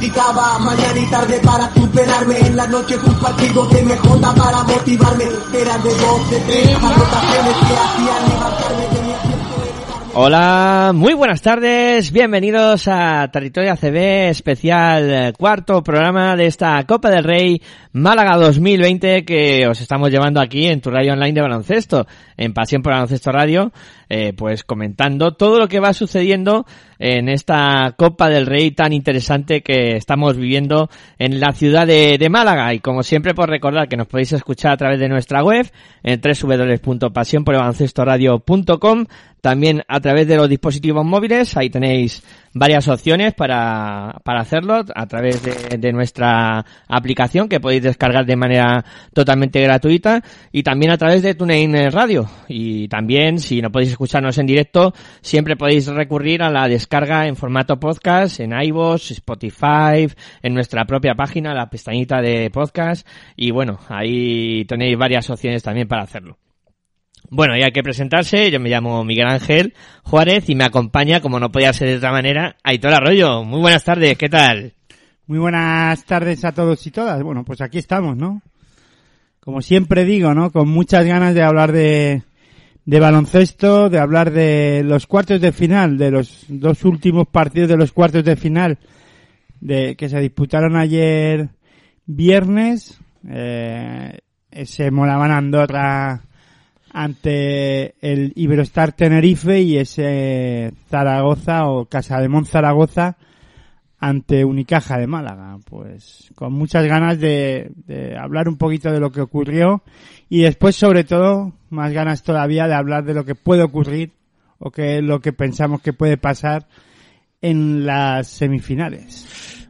practicaba mañana y tarde para superarme. En la noche un partido de MJ para motivarme. Eran de dos de tres anotaciones que hacían levantarme tenía tiempo de Hola, muy buenas tardes, bienvenidos a Territorio ACB especial eh, cuarto programa de esta Copa del Rey Málaga 2020 que os estamos llevando aquí en tu radio online de baloncesto, en Pasión por Baloncesto Radio, eh, pues comentando todo lo que va sucediendo en esta Copa del Rey tan interesante que estamos viviendo en la ciudad de, de Málaga. Y como siempre, por recordar que nos podéis escuchar a través de nuestra web en www.pasionporelbaloncestoradio.com también a través de los dispositivos móviles, ahí tenéis varias opciones para, para hacerlo a través de, de nuestra aplicación que podéis descargar de manera totalmente gratuita y también a través de TuneIn Radio. Y también, si no podéis escucharnos en directo, siempre podéis recurrir a la descarga en formato podcast en iVoox, Spotify, en nuestra propia página, la pestañita de podcast. Y bueno, ahí tenéis varias opciones también para hacerlo. Bueno, y hay que presentarse. Yo me llamo Miguel Ángel Juárez y me acompaña, como no podía ser de otra manera, Aitor Arroyo. Muy buenas tardes, ¿qué tal? Muy buenas tardes a todos y todas. Bueno, pues aquí estamos, ¿no? Como siempre digo, ¿no? Con muchas ganas de hablar de, de baloncesto, de hablar de los cuartos de final, de los dos últimos partidos de los cuartos de final de que se disputaron ayer viernes. Eh, ese Molaban Andorra ante el Iberostar Tenerife y ese Zaragoza o Casademón Zaragoza ante Unicaja de Málaga. Pues con muchas ganas de, de, hablar un poquito de lo que ocurrió y después sobre todo más ganas todavía de hablar de lo que puede ocurrir o que es lo que pensamos que puede pasar en las semifinales.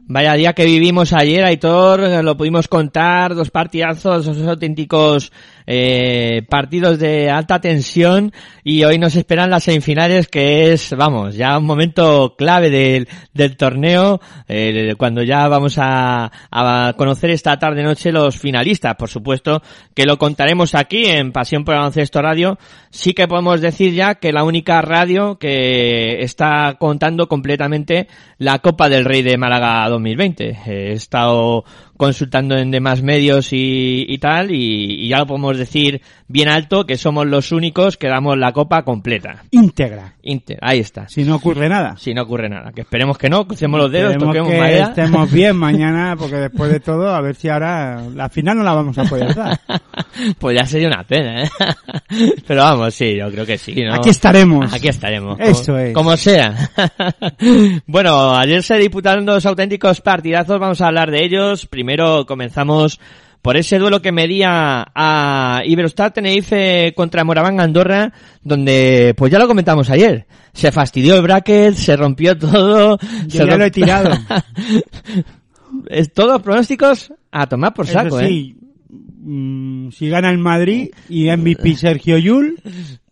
Vaya día que vivimos ayer, Aitor, lo pudimos contar, dos partidazos, dos auténticos eh, partidos de alta tensión y hoy nos esperan las semifinales que es, vamos, ya un momento clave del, del torneo, eh, cuando ya vamos a, a conocer esta tarde noche los finalistas, por supuesto que lo contaremos aquí en Pasión por Baloncesto Radio, sí que podemos decir ya que la única radio que está contando completamente la Copa del Rey de Málaga 2020. He estado consultando en demás medios y, y tal, y, y, ya lo podemos decir bien alto que somos los únicos que damos la copa completa. Íntegra. Íntegra, ahí está. Si no ocurre nada. Si no ocurre nada. Que esperemos que no, crucemos los dedos, esperemos toquemos que madera. estemos bien mañana, porque después de todo, a ver si ahora la final no la vamos a poder dar. pues ya sería una pena, ¿eh? Pero vamos, sí, yo creo que sí, ¿no? Aquí estaremos. Aquí estaremos. Eso como, es. Como sea. bueno, ayer se disputaron dos auténticos partidazos, vamos a hablar de ellos. Primero comenzamos por ese duelo que medía a Iberostar Tenerife contra Moraván Andorra, donde, pues ya lo comentamos ayer, se fastidió el bracket, se rompió todo. Yo se ya lo he tirado. es todos pronósticos a tomar por saco, Eso sí, ¿eh? si gana el Madrid y MVP Sergio Yul,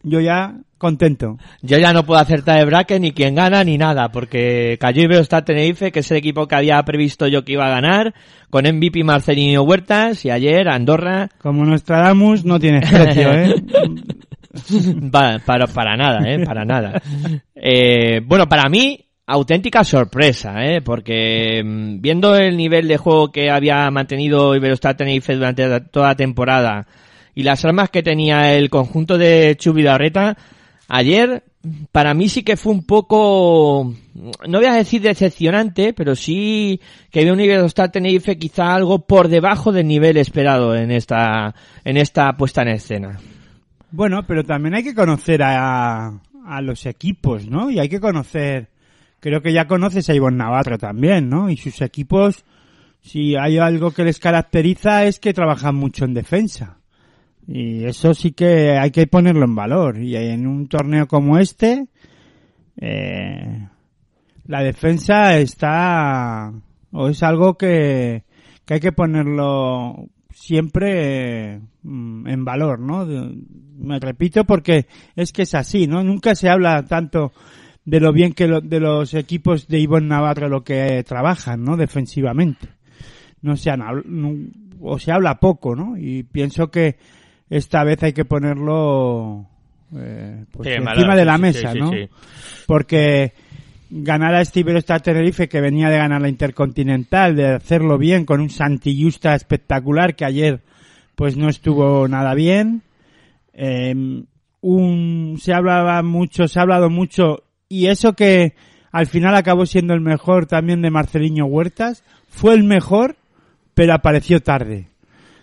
yo ya contento. Yo ya no puedo acertar el bracket ni quién gana ni nada, porque cayó Iberostar Tenerife, que es el equipo que había previsto yo que iba a ganar, con MVP Marcelino Huertas y ayer Andorra. Como Nostradamus no tiene precio, ¿eh? para, para, para nada, ¿eh? Para nada. Eh, bueno, para mí, auténtica sorpresa, ¿eh? Porque mmm, viendo el nivel de juego que había mantenido Iberostar Tenerife durante toda la temporada y las armas que tenía el conjunto de Chubidarreta, Ayer, para mí sí que fue un poco, no voy a decir decepcionante, pero sí que veo un Iberostar Tenerife quizá algo por debajo del nivel esperado en esta, en esta puesta en escena. Bueno, pero también hay que conocer a, a los equipos, ¿no? Y hay que conocer, creo que ya conoces a Ivonne Navarro también, ¿no? Y sus equipos, si hay algo que les caracteriza es que trabajan mucho en defensa. Y eso sí que hay que ponerlo en valor. Y en un torneo como este, eh, la defensa está, o es algo que, que hay que ponerlo siempre mm, en valor, ¿no? Me repito porque es que es así, ¿no? Nunca se habla tanto de lo bien que lo- de los equipos de Ivonne Navarro lo que trabajan, ¿no? Defensivamente. No se han o se habla poco, ¿no? Y pienso que esta vez hay que ponerlo eh, pues Sí, encima de la mesa, sí, ¿no? sí. Porque ganar a este Iberostar Tenerife que venía de ganar la Intercontinental, de hacerlo bien con un Santillista espectacular que ayer pues no estuvo nada bien. Eh, un, se hablaba mucho, se ha hablado mucho y eso que al final acabó siendo el mejor también de Marceliño Huertas, fue el mejor, pero apareció tarde.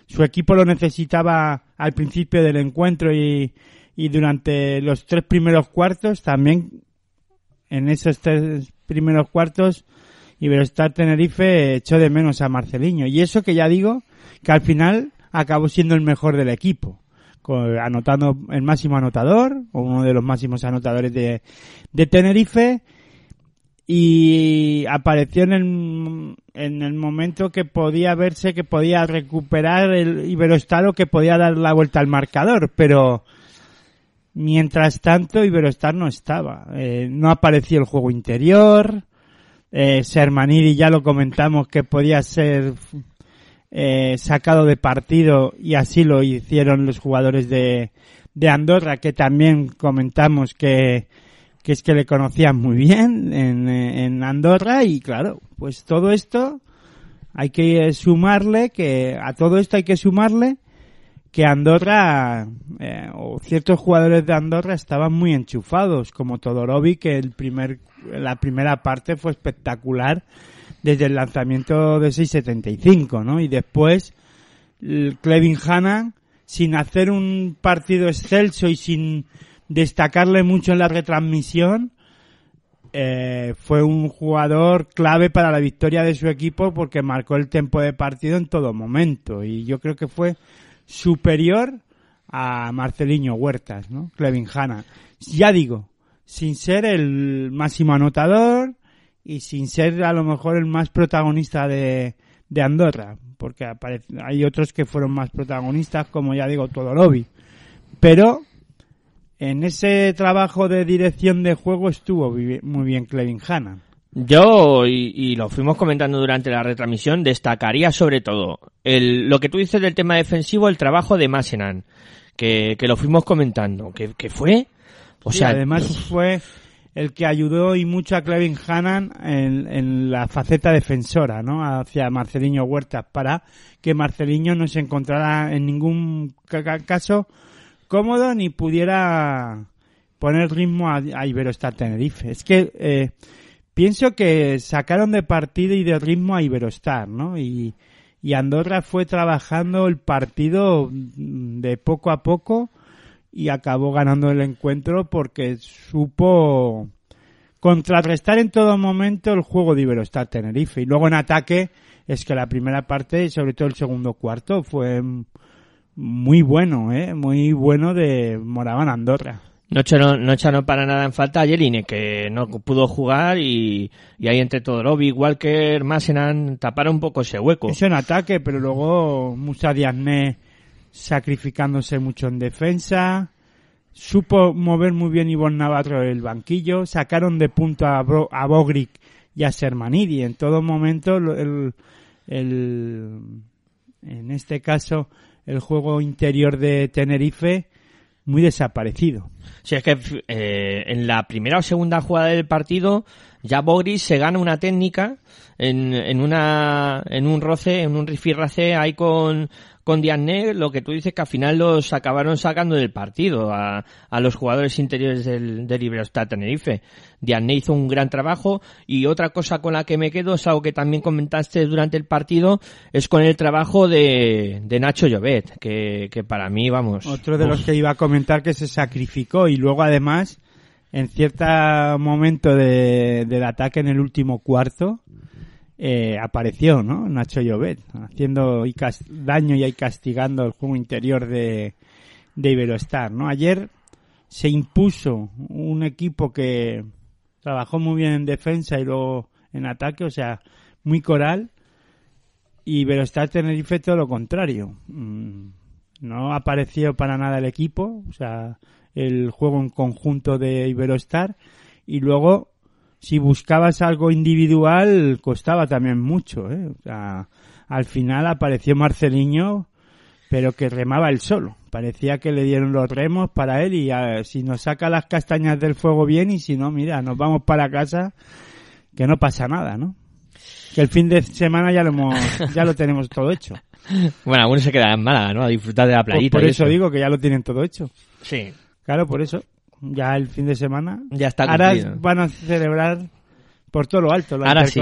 Su equipo lo necesitaba al principio del encuentro y, y durante los tres primeros cuartos también en esos tres primeros cuartos Iberostar Tenerife echó de menos a Marceliño. Y eso que ya digo, que al final acabó siendo el mejor del equipo. anotando el máximo anotador, o uno de los máximos anotadores de, de Tenerife, y apareció en el, en el momento que podía verse que podía recuperar el Iberostar o que podía dar la vuelta al marcador, pero mientras tanto Iberostar no estaba. Eh, no apareció el juego interior, eh, Sermanidi ya lo comentamos que podía ser eh, sacado de partido y así lo hicieron los jugadores de, de Andorra que también comentamos que, que es que le conocían muy bien en, en Andorra y claro, pues todo esto hay que sumarle que a todo esto hay que sumarle que Andorra eh, o ciertos jugadores de Andorra estaban muy enchufados como Todorovic que el primer la primera parte fue espectacular desde el lanzamiento de 6.75 ¿no? y después el Clevin Hanna sin hacer un partido excelso y sin destacarle mucho en la retransmisión eh, fue un jugador clave para la victoria de su equipo porque marcó el tiempo de partido en todo momento y yo creo que fue superior a Marceliño Huertas, ¿no? Clevin Hanna. Ya digo, sin ser el máximo anotador y sin ser a lo mejor el más protagonista de, de Andorra, porque hay otros que fueron más protagonistas, como ya digo, Todorovi. Pero en ese trabajo de dirección de juego estuvo muy bien Clevin Hanna. Yo, y, y lo fuimos comentando durante la retransmisión, destacaría sobre todo el, lo que tú dices del tema defensivo, el trabajo de Masenan, que, que lo fuimos comentando, que, que fue, o Sí, sea, además fue el que ayudó y mucho a Clevin Hannan en, en la faceta defensora, ¿no? Hacia Marceliño Huertas para que Marceliño no se encontrara en ningún ca- ca- caso cómodo ni pudiera poner ritmo a, a Iberostar Tenerife. Es que eh, pienso que sacaron de partido y de ritmo a Iberostar, ¿no? Y, Andorra fue trabajando el partido mm, de poco a poco y acabó ganando el encuentro porque supo contrarrestar en todo momento el juego de Iberostar Tenerife. Y luego en ataque es que la primera parte y sobre todo el segundo cuarto fue muy bueno, ¿eh? muy bueno de Moraván Andorra. no echaron, no echaron para nada en falta a Jeline, que no pudo jugar y, y ahí entre Todorovic, Walker, Masenan, taparon un poco ese hueco. Eso en ataque, pero luego Musa Diazné sacrificándose mucho en defensa. Supo mover muy bien Ivonne Navarro el banquillo. Sacaron de punto a, Bro- a Bogric y a Sermanidi. En todo momento, el, el- en este caso, el juego interior de Tenerife muy desaparecido. Si es que eh, en la primera o segunda jugada del partido ya Bogris se gana una técnica en, en una en un roce, en un rifirrace ahí con con Diagne, lo que tú dices que al final los acabaron sacando del partido a, a los jugadores interiores del, del Iberostar Tenerife. Diagne hizo un gran trabajo y otra cosa con la que me quedo es algo que también comentaste durante el partido, es con el trabajo de, de Nacho Llobet, que, que para mí, vamos... Otro de los que iba a comentar que se sacrificó y luego además en cierto momento de, del ataque en el último cuarto eh, apareció, ¿no? Nacho Llobet, haciendo y daño y ahí castigando el juego interior de, de Iberostar, ¿no? Ayer se impuso un equipo que trabajó muy bien en defensa y luego en ataque, o sea, muy coral, y Iberostar Tenerife todo lo contrario. Mm, No apareció para nada el equipo, o sea, el juego en conjunto de Iberostar, y luego si buscabas algo individual costaba también mucho, ¿eh? O sea, al final apareció Marceliño, pero que remaba él solo. Parecía que le dieron los remos para él y a- si nos saca las castañas del fuego bien y si no, mira, nos vamos para casa, que no pasa nada, ¿no? Que el fin de semana ya lo hemos, ya lo tenemos todo hecho. Bueno, algunos se quedan en Málaga, ¿no? A disfrutar de la Por, playita. por y eso digo que ya lo tienen todo hecho. Sí, Claro, por eso. Ya el fin de semana. ya está Ahora cumplido. van a celebrar por todo lo alto la Ahora sí.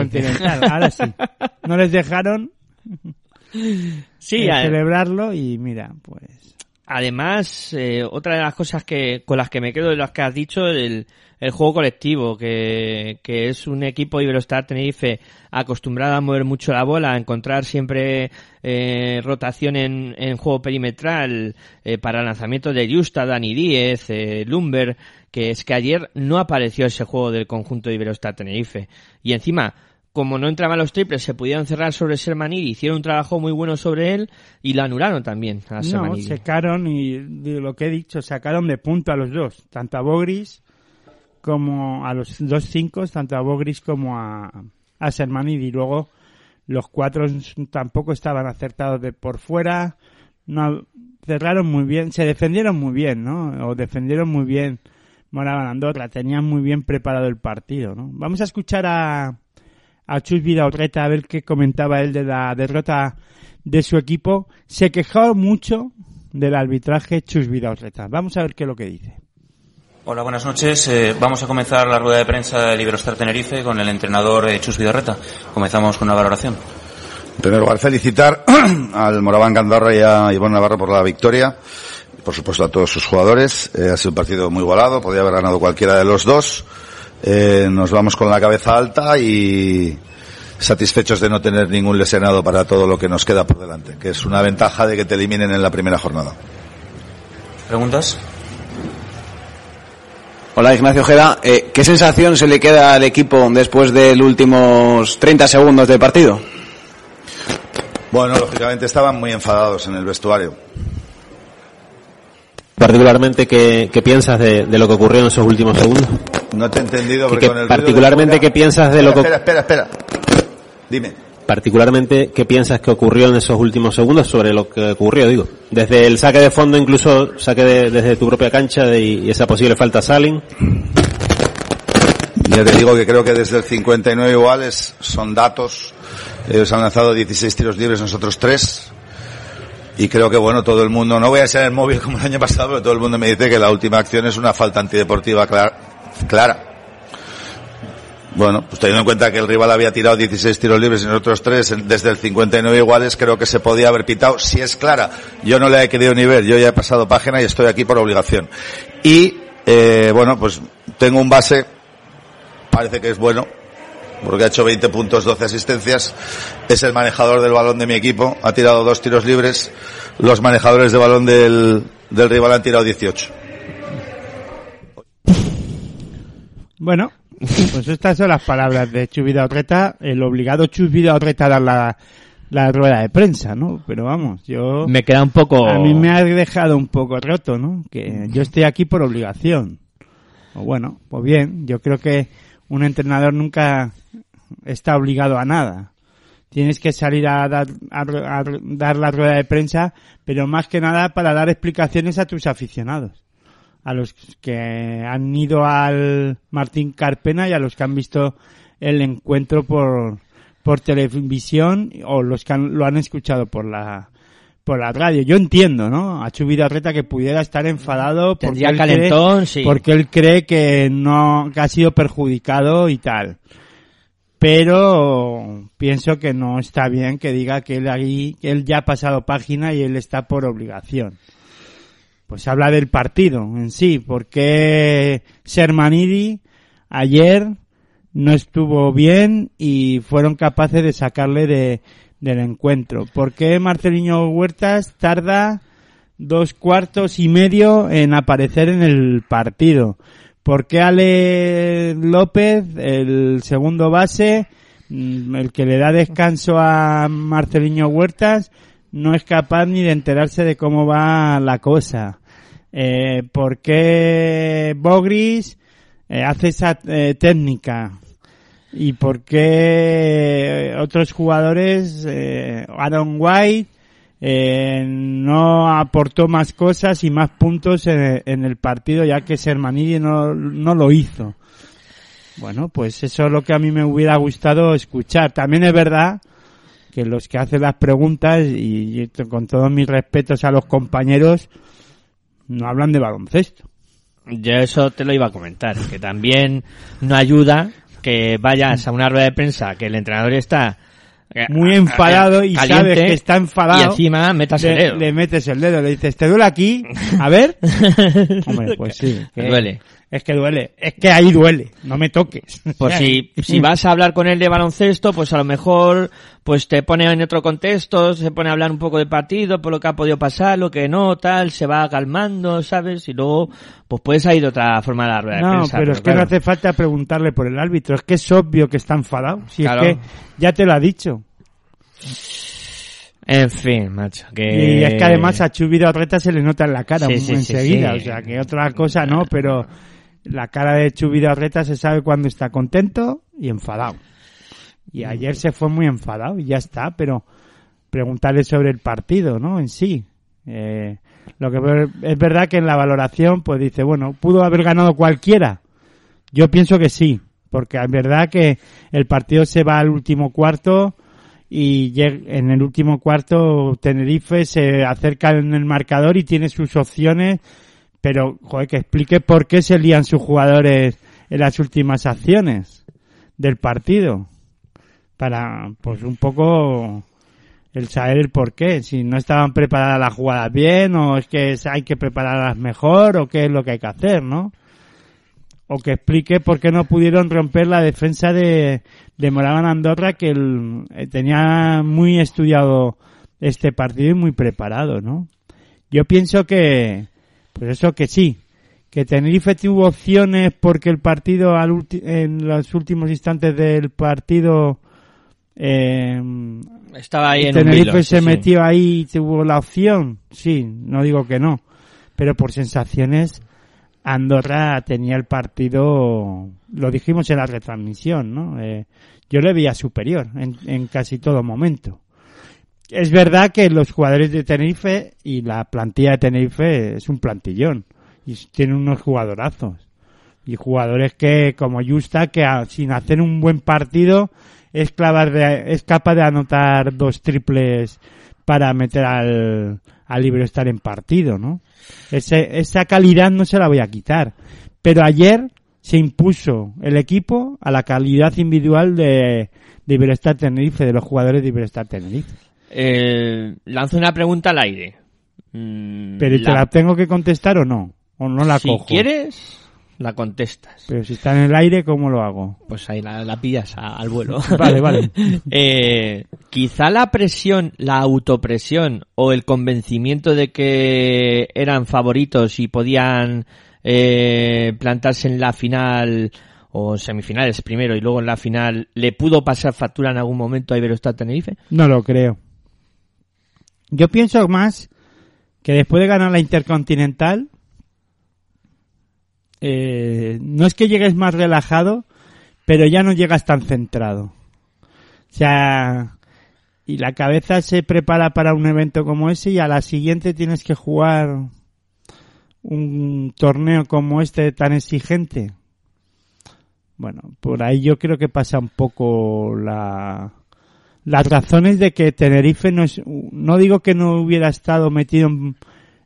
Ahora sí. No les dejaron Sí, eh, a- celebrarlo y mira, pues. Además, eh, otra de las cosas que con las que me quedo de las que has dicho, el, el juego colectivo, que, que es un equipo Iberostar Tenerife acostumbrado a mover mucho la bola, a encontrar siempre eh, rotación en, en juego perimetral eh, para lanzamiento de Justa, Dani Díez, eh, Lumber, que es que ayer no apareció ese juego del conjunto de Iberostar Tenerife. Y encima, como no entraban los triples, se pudieron cerrar sobre Sermanidi, hicieron un trabajo muy bueno sobre él y lo anularon también a No, Sermanidi. secaron y de lo que he dicho, sacaron de punto a los dos, tanto a Bogris como a los dos cinco, tanto a Bogris como a, a Sermanidi. Y luego los cuatro tampoco estaban acertados de por fuera, no cerraron muy bien, se defendieron muy bien, ¿no? O defendieron muy bien Moraban Andorra, tenían muy bien preparado el partido, ¿no? Vamos a escuchar a, a Chus Vidaurreta a ver qué comentaba él de la derrota de su equipo. Se quejó mucho del arbitraje Chus Vidaurreta. Vamos a ver qué es lo que dice. Hola, buenas noches. Eh, vamos a comenzar la rueda de prensa del Iberostar Tenerife con el entrenador eh, Chus Vidarreta. Comenzamos con una valoración. En primer lugar, felicitar al Moraván Andorra y a Ivonne Navarro por la victoria. Por supuesto, a todos sus jugadores. Eh, ha sido un partido muy igualado. Podía haber ganado cualquiera de los dos. Nos vamos con la cabeza alta y satisfechos de no tener ningún lesionado para todo lo que nos queda por delante, que es una ventaja de que te eliminen en la primera jornada. ¿Preguntas? Hola Ignacio Ojeda, Eh, ¿qué sensación se le queda al equipo después de los últimos 30 segundos de partido? Bueno, lógicamente estaban muy enfadados en el vestuario. Particularmente, ¿qué, qué piensas de, de lo que ocurrió en esos últimos segundos? No te he entendido Que- porque que con el ruido de particularmente, fuera- ¿qué piensas de lo que- Espera, espera, espera. Dime. Particularmente, ¿qué piensas que ocurrió en esos últimos segundos sobre lo que ocurrió, digo? Desde el saque de fondo, incluso saque de- desde tu propia cancha y esa posible falta a Salin. Ya te digo que creo que desde el 59 iguales son datos. Ellos han lanzado 16 tiros libres, nosotros 3. Y creo que bueno, todo el mundo, no voy a ser el móvil como el año pasado, pero todo el mundo me dice que la última acción es una falta antideportiva clara. clara. Bueno, pues teniendo en cuenta que el rival había tirado 16 tiros libres y nosotros 3 desde el 59 iguales, creo que se podía haber pitado si es clara. Yo no la he querido ni ver, yo ya he pasado página y estoy aquí por obligación. Y, eh, bueno, pues tengo un base parece que es bueno, porque ha hecho 20 puntos, 12 asistencias. Es el manejador del balón de mi equipo, ha tirado dos tiros libres. Los manejadores de balón del, del rival han tirado 18. Bueno, pues estas son las palabras de Chus Vidaurreta, el obligado Chus Vidaurreta a dar la, la rueda de prensa, ¿no? Pero vamos, yo... Me queda un poco... A mí me ha dejado un poco roto, ¿no? Que yo estoy aquí por obligación. O bueno, pues bien, yo creo que un entrenador nunca está obligado a nada. Tienes que salir a dar, a, a dar la rueda de prensa, pero más que nada para dar explicaciones a tus aficionados. A los que han ido al Martín Carpena y a los que han visto el encuentro por, por televisión o los que han- lo han escuchado por la por la radio. Yo entiendo, ¿no? A Reta que pudiera estar enfadado porque Tendría él, calentón, cree, sí. porque él cree que no que ha sido perjudicado y tal. Pero pienso que no está bien que diga que él ahí que él ya ha pasado página y él está por obligación. Pues habla del partido en sí, porque Sermanidi ayer no estuvo bien y fueron capaces de sacarle de, del encuentro. ¿Por qué Marceliño Huertas tarda dos cuartos y medio en aparecer en el partido? ¿Por qué Ale López, el segundo base, mm, el que le da descanso a Marceliño Huertas, no es capaz ni de enterarse de cómo va la cosa? Eh, ¿Por qué Bogris eh, hace esa eh, técnica? ¿Y por qué otros jugadores, eh, Aaron White, eh, no aportó más cosas y más puntos en, en el partido ya que Sermanidi no, no lo hizo? Bueno, pues eso es lo que a mí me hubiera gustado escuchar. También es verdad que los que hacen las preguntas, y, con todos mis respetos a los compañeros, no hablan de baloncesto. Yo eso te lo iba a comentar, que también no ayuda que vayas a una rueda de prensa que el entrenador está eh, Muy enfadado y caliente, sabes que está enfadado. y encima metas el le, dedo. le metes el dedo, le dices, ¿te duele aquí? A ver. Hombre, pues sí. que- Duele. Es que duele. Es que ahí duele. No me toques. Pues si, si vas a hablar con él de baloncesto, pues a lo mejor pues te pone en otro contexto, se pone a hablar un poco de partido, por lo que ha podido pasar, lo que no, tal, se va calmando, ¿sabes? Y luego pues puede salir de otra forma de la rueda de No, prensa. pero es que no hace falta preguntarle por el árbitro. Es que es obvio que está enfadado. Si Claro. es que ya te lo ha dicho. En fin, macho, que... Y es que además a Chubido Reta se le nota en la cara Sí, muy sí, enseguida. sí. O sea, que otra cosa no, pero la cara de Chubido Reta se sabe cuando está contento y enfadado. Y ayer se fue muy enfadado y ya está, pero preguntarle sobre el partido, ¿no? En sí. Eh, lo que es verdad que en la valoración, pues dice, bueno, pudo haber ganado cualquiera. Yo pienso que sí, porque es verdad que el partido se va al último cuarto y en el último cuarto Tenerife se acerca en el marcador y tiene sus opciones, pero joder, que explique por qué se lían sus jugadores en las últimas acciones del partido. Para, pues un poco el saber el por qué, si no estaban preparadas las jugadas bien o es que hay que prepararlas mejor o qué es lo que hay que hacer, ¿no? o que explique por qué no pudieron romper la defensa de, de Moraban Andorra que el- eh, tenía muy estudiado este partido y muy preparado, ¿no? Yo pienso que, pues eso que sí, que Tenerife tuvo opciones porque el partido al ulti- en los últimos instantes del partido eh, Estaba ahí en un Tenerife se sí. metió ahí y tuvo la opción, sí, no digo que no, pero por sensaciones Andorra tenía el partido, lo dijimos en la retransmisión, ¿no? Eh, yo le veía superior en, en casi todo momento. Es verdad que los jugadores de Tenerife y la plantilla de Tenerife es un plantillón y tiene unos jugadorazos y jugadores que como Justa que sin hacer un buen partido es, clavar de- es capaz de anotar dos triples para meter al, al libre estar en partido, ¿no? Ese, esa calidad no se la voy a quitar. Pero ayer se impuso el equipo a la calidad individual de, de Tenerife, de los jugadores de Iberostar Tenerife. Eh, lanzo una pregunta al aire. Mm, Pero ¿te la tengo que contestar o no? ¿O no la si cojo? quieres, la contestas. Pero si está en el aire, ¿cómo lo hago? Pues ahí la, la pillas a- al vuelo. Vale, vale. Eh, quizá la presión, la autopresión o el convencimiento de que eran favoritos y podían eh, plantarse en la final o semifinales primero y luego en la final, ¿le pudo pasar factura en algún momento a Iberostar Tenerife? No lo creo. Yo pienso más que después de ganar la Intercontinental, eh, no es que llegues más relajado, pero ya no llegas tan centrado. O sea, y la cabeza se prepara para un evento como ese y a la siguiente tienes que jugar un torneo como este tan exigente? Bueno, por ahí yo creo que pasa un poco la, las razones de que Tenerife no es, no digo que no hubiera estado metido en,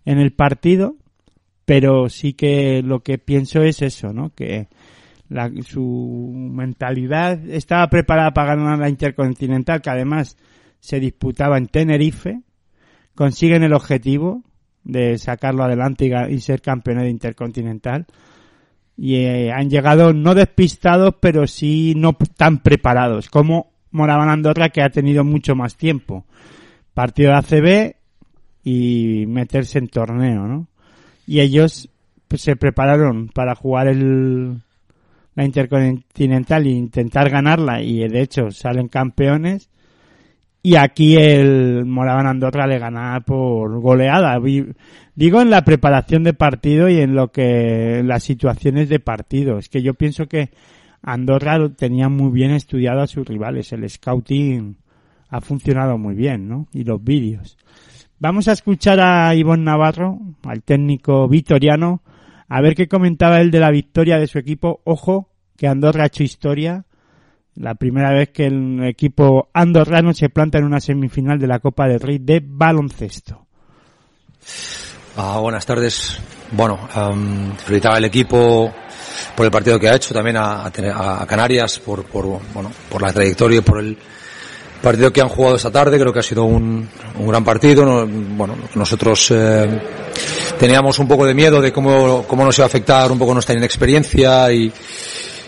el partido, pero sí que lo que pienso es eso, ¿no? Que la, su mentalidad estaba preparada para ganar la Intercontinental, que además se disputaba en Tenerife, consiguen el objetivo de sacarlo adelante y, ser campeones de Intercontinental y eh, han llegado no despistados, pero sí no tan preparados, como Moraban Andorra, que ha tenido mucho más tiempo. Partido de ACB y meterse en torneo, ¿no? Y ellos pues, se prepararon para jugar el, la Intercontinental e intentar ganarla, y de hecho salen campeones. Y aquí el Moraban Andorra le gana por goleada. Digo en la preparación de partido y en lo que las situaciones de partido. Es que yo pienso que Andorra tenía muy bien estudiado a sus rivales. El scouting ha funcionado muy bien, ¿no? Y los vídeos. Vamos a escuchar a Ivonne Navarro, al técnico vitoriano, a ver qué comentaba él de la victoria de su equipo. Ojo, que Andorra ha hecho historia. La primera vez que el equipo andorrano se planta en una semifinal de la Copa del Rey de baloncesto. Ah, buenas tardes. Bueno, em, felicitar al equipo por el partido que ha hecho, también a, a a Canarias por, por, bueno, por la trayectoria y por el partido que han jugado esta tarde. Creo que ha sido un, un gran partido. No- bueno, nosotros eh, teníamos un poco de miedo de cómo, cómo nos iba a afectar un poco nuestra inexperiencia y,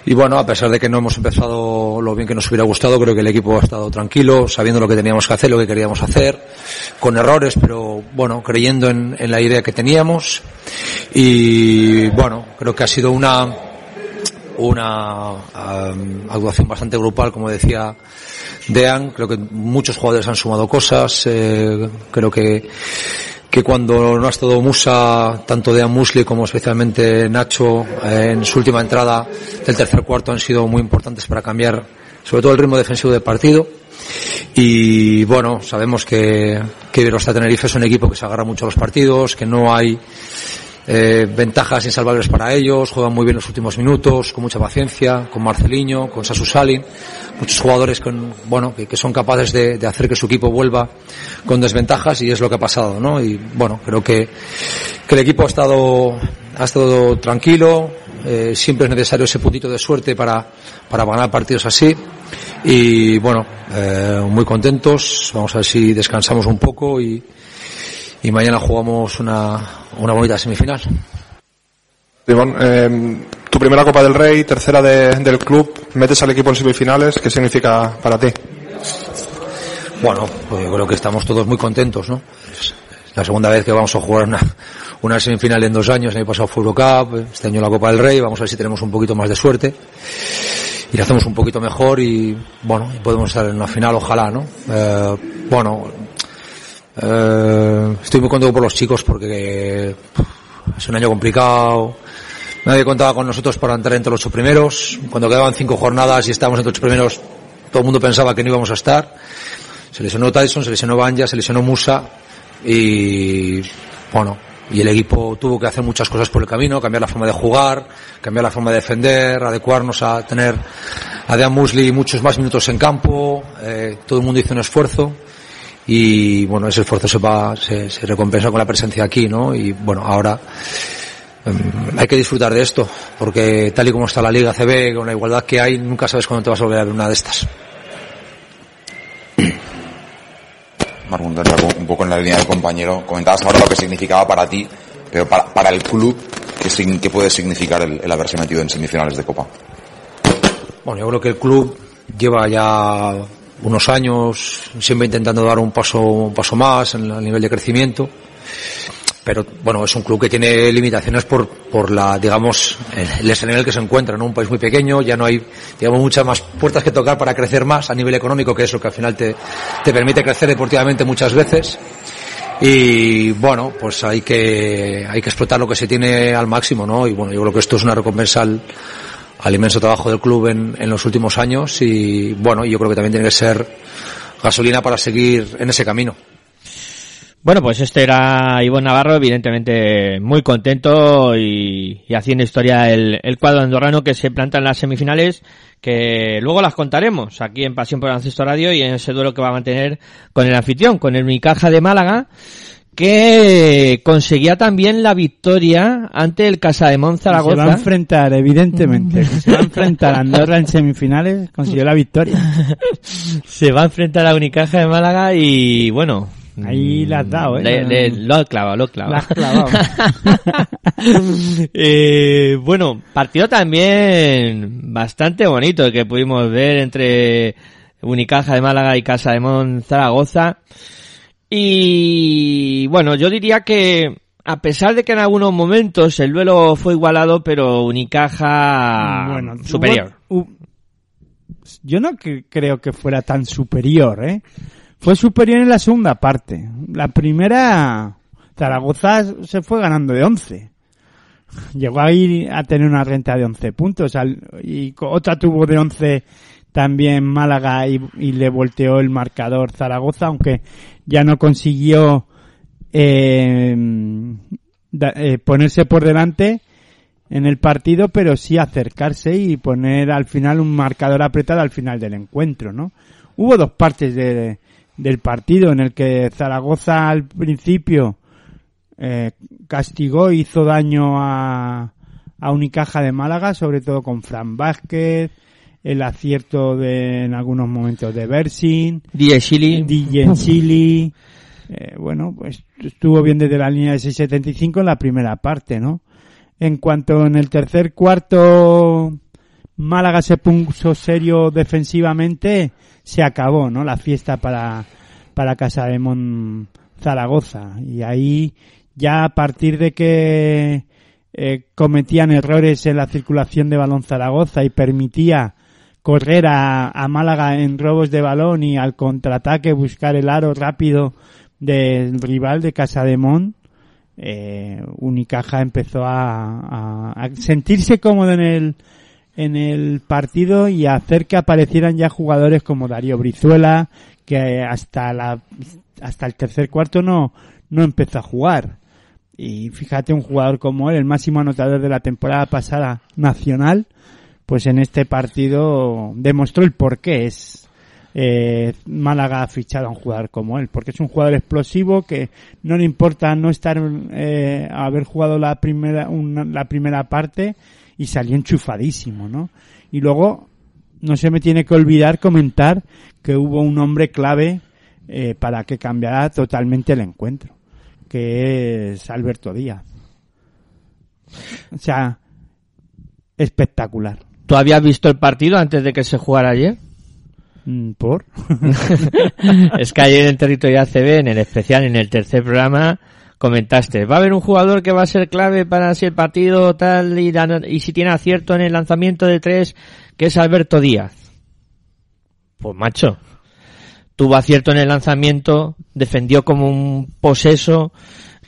y bueno, a pesar de que no hemos empezado lo bien que nos hubiera gustado, creo que el equipo ha estado tranquilo, sabiendo lo que teníamos que hacer, lo que queríamos hacer, con errores, pero bueno, creyendo en, la idea que teníamos. Y bueno, creo que ha sido una, una actuación bastante grupal, como decía Dean. Creo que muchos jugadores han sumado cosas. eh, creo que que cuando no ha estado Musa, tanto Dean Musli como especialmente Nacho, eh, en su última entrada del tercer cuarto han sido muy importantes para cambiar sobre todo el ritmo defensivo del partido. Y bueno, sabemos que, que Tenerife es un equipo que se agarra mucho a los partidos, que no hay eh, ventajas insalvables para ellos, juegan muy bien los últimos minutos, con mucha paciencia, con Marceliño, con Sasu Salin, muchos jugadores con, bueno, que, son capaces de, de hacer que su equipo vuelva con desventajas y es lo que ha pasado, ¿no? Y bueno, creo que, que el equipo ha estado, ha estado tranquilo, eh, siempre es necesario ese puntito de suerte para, para ganar partidos así y bueno, eh, muy contentos, vamos a ver si descansamos un poco y, y mañana jugamos una, una bonita semifinal. Ivonne, eh, tu primera Copa del Rey, tercera de- del club, metes al equipo en semifinales, ¿qué significa para ti? Bueno, pues yo creo que estamos todos muy contentos, ¿no? Es la segunda vez que vamos a jugar una, una semifinal en dos años, el año pasado fue Eurocup, este año la Copa del Rey, vamos a ver si tenemos un poquito más de suerte y lo hacemos un poquito mejor y, bueno, podemos estar en una final, ojalá, ¿no? Eh, bueno, eh, estoy muy contento por los chicos porque es un año complicado, nadie contaba con nosotros para entrar entre los ocho primeros, cuando quedaban cinco jornadas y estábamos entre los ocho primeros, todo el mundo pensaba que no íbamos a estar, se lesionó Tyson, se lesionó Banja, se lesionó Musa y bueno, y el equipo tuvo que hacer muchas cosas por el camino, cambiar la forma de jugar, cambiar la forma de defender, adecuarnos a tener a Dean Musli muchos más minutos en campo, eh, todo el mundo hizo un esfuerzo y bueno, ese esfuerzo se va, se, se recompensa con la presencia aquí, ¿no? Y bueno, ahora em, hay que disfrutar de esto, porque tal y como está la Liga CB, con la igualdad que hay, nunca sabes cuándo te vas a volver a ver una de estas. Marco, un poco en la línea del compañero. Comentabas ahora lo que significaba para ti, pero para, para el club, ¿qué, qué puede significar el, el haberse metido en semifinales de Copa? Bueno, yo creo que el club lleva ya unos años siempre intentando dar un paso, un paso más en el nivel de crecimiento. Pero bueno, es un club que tiene limitaciones por, por la, digamos, el escenario en el que se encuentra, ¿no? Un país muy pequeño, ya no hay, digamos, muchas más puertas que tocar para crecer más a nivel económico, que es lo que al final te, te permite crecer deportivamente muchas veces. Y bueno, pues hay que, hay que explotar lo que se tiene al máximo, ¿no? Y bueno, yo creo que esto es una recompensa al, al inmenso trabajo del club en, en los últimos años y bueno, yo creo que también tiene que ser gasolina para seguir en ese camino. Bueno, pues este era Ivonne Navarro, evidentemente muy contento y, y haciendo historia el, el, cuadro andorrano que se planta en las semifinales, que luego las contaremos aquí en Pasión por Ancesto Radio y en ese duelo que va a mantener con el anfitrión, con el Unicaja de Málaga, que conseguía también la victoria ante el Casa de Zaragoza. Se va a enfrentar, evidentemente. se va a enfrentar a Andorra en semifinales, consiguió la victoria. se va a enfrentar a Unicaja de Málaga y bueno, Ahí la has dado, ¿eh? Le, le, lo has clavado, lo has clavado. La has clavado. eh, bueno, partido también bastante bonito que pudimos ver entre Unicaja de Málaga y Casa de Mon Zaragoza. Y bueno, yo diría que a pesar de que en algunos momentos el duelo fue igualado, pero Unicaja bueno, superior. Hubo, yo no que, creo que fuera tan superior, ¿eh? Fue superior en la segunda parte. La primera, Zaragoza se fue ganando de 11. Llegó a ir a tener una renta de 11 puntos. Y otra tuvo de 11 también Málaga y, y le volteó el marcador Zaragoza, aunque ya no consiguió eh, eh, ponerse por delante en el partido, pero sí acercarse y poner al final un marcador apretado al final del encuentro, ¿no? Hubo dos partes de, del partido en el que Zaragoza al principio eh, castigó, hizo daño a, a Unicaja de Málaga, sobre todo con Fran Vázquez, el acierto de, en algunos momentos de Bersin, DJ Chili, DJ Chili, eh, bueno, pues estuvo bien desde la línea de 6.75 en la primera parte, ¿no? En cuanto en el tercer cuarto Málaga se puso serio defensivamente, se acabó, ¿no? La fiesta para, para Casa de Mon Zaragoza. Y ahí ya a partir de que eh, cometían errores en la circulación de balón Zaragoza y permitía correr a, a, Málaga en robos de balón y al contraataque buscar el aro rápido del rival de Casa de Mon, eh, Unicaja empezó a, sentirse cómodo en el en el partido y a hacer que aparecieran ya jugadores como Darío Brizuela, que hasta la hasta el tercer cuarto no no empezó a jugar. Y fíjate un jugador como él, el máximo anotador de la temporada pasada nacional, pues en este partido demostró el por qué es eh, Málaga ha fichado a un jugador como él, porque es un jugador explosivo que no le importa no estar eh, haber jugado la primera la primera parte y salió enchufadísimo, ¿no? Y luego no se me tiene que olvidar comentar que hubo un hombre clave eh, para que cambiara totalmente el encuentro, que es Alberto Díaz. O sea, espectacular. ¿Tú habías visto el partido antes de que se jugara ayer? Mm, ¿Por? es que ayer en Territorio ACB, en el especial, en el tercer programa, comentaste, va a haber un jugador que va a ser clave para si el partido tal y, y si tiene acierto en el lanzamiento de tres, que es Alberto Díaz. Pues macho, tuvo acierto en el lanzamiento, defendió como un poseso,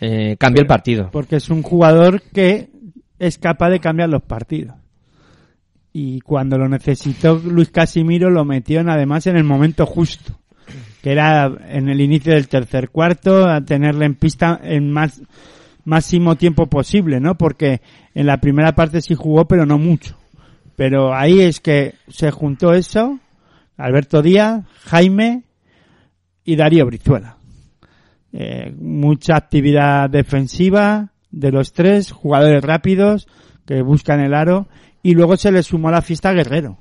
eh, cambió el partido. Porque es un jugador que es capaz de cambiar los partidos. Y cuando lo necesitó Luis Casimiro lo metió en, además en el momento justo que era en el inicio del tercer cuarto, a tenerle en pista en más máximo tiempo posible, ¿no? Porque en la primera parte sí jugó, pero no mucho. Pero ahí es que se juntó eso, Alberto Díaz, Jaime y Darío Brizuela. Eh, mucha actividad defensiva de los tres, jugadores rápidos que buscan el aro y luego se le sumó la fiesta Guerrero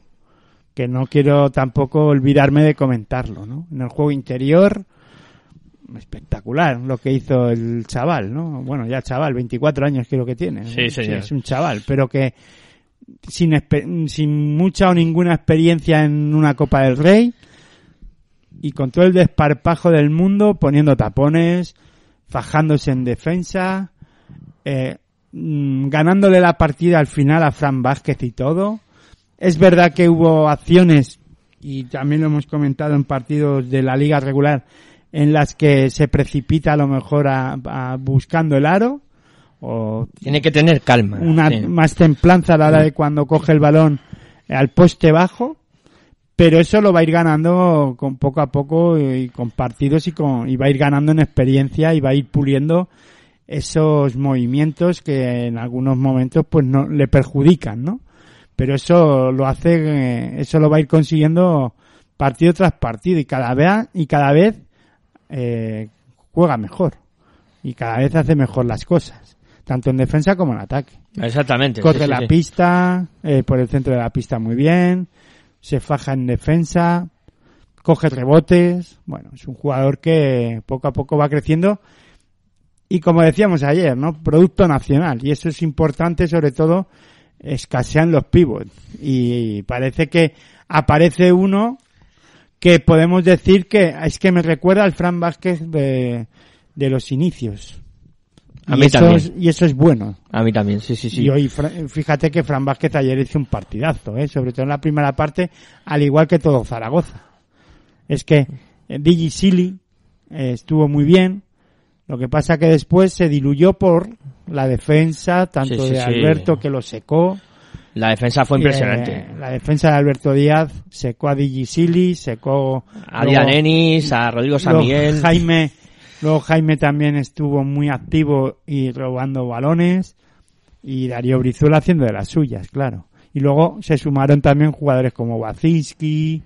que no quiero tampoco olvidarme de comentarlo, ¿no? En el juego interior, espectacular lo que hizo el chaval, ¿no? Bueno, ya chaval, 24 años creo que tiene. Sí, señor. es un chaval, pero que sin, sin mucha o ninguna experiencia en una Copa del Rey y con todo el desparpajo del mundo, poniendo tapones, fajándose en defensa, eh, ganándole la partida al final a Fran Vázquez y todo es verdad que hubo acciones, y también lo hemos comentado en partidos de la liga regular, en las que se precipita a lo mejor a, a buscando el aro. O Tiene que tener calma. Una sí. más templanza a la hora de cuando coge el balón al poste bajo. pero eso lo va a ir ganando con poco a poco y con partidos y con y va a ir ganando en experiencia y va a ir puliendo esos movimientos que en algunos momentos pues no le perjudican, ¿no? Pero eso lo hace, eh, eso lo va a ir consiguiendo partido tras partido y cada vez y cada vez eh, juega mejor y cada vez hace mejor las cosas, tanto en defensa como en ataque. Exactamente. Corre sí, la sí. pista, eh, por el centro de la pista muy bien, se faja en defensa, coge rebotes. Bueno, es un jugador que poco a poco va creciendo. Y como decíamos ayer, ¿no? Producto nacional. Y eso es importante, sobre todo, escasean los pivots. Y parece que aparece uno que podemos decir que es que me recuerda al Fran Vázquez de, de los inicios. A y mí eso también. es- y eso es bueno. A mí también, sí, sí, sí. Y hoy, fíjate que Fran Vázquez ayer hizo un partidazo, ¿eh? sobre todo en la primera parte, al igual que todo Zaragoza. Es que eh, Digi Silly eh, estuvo muy bien, lo que pasa que después se diluyó por la defensa, tanto Sí, sí, de sí. Alberto que lo secó. La defensa fue Eh, impresionante. la defensa de Alberto Díaz secó a Digi Silly, secó A Adrián luego- Enis, a Rodrigo San Miguel. Jaime, luego Jaime también estuvo muy activo y robando balones. Y Darío Brizuela haciendo de las suyas, claro. Y luego se sumaron también jugadores como Bacinski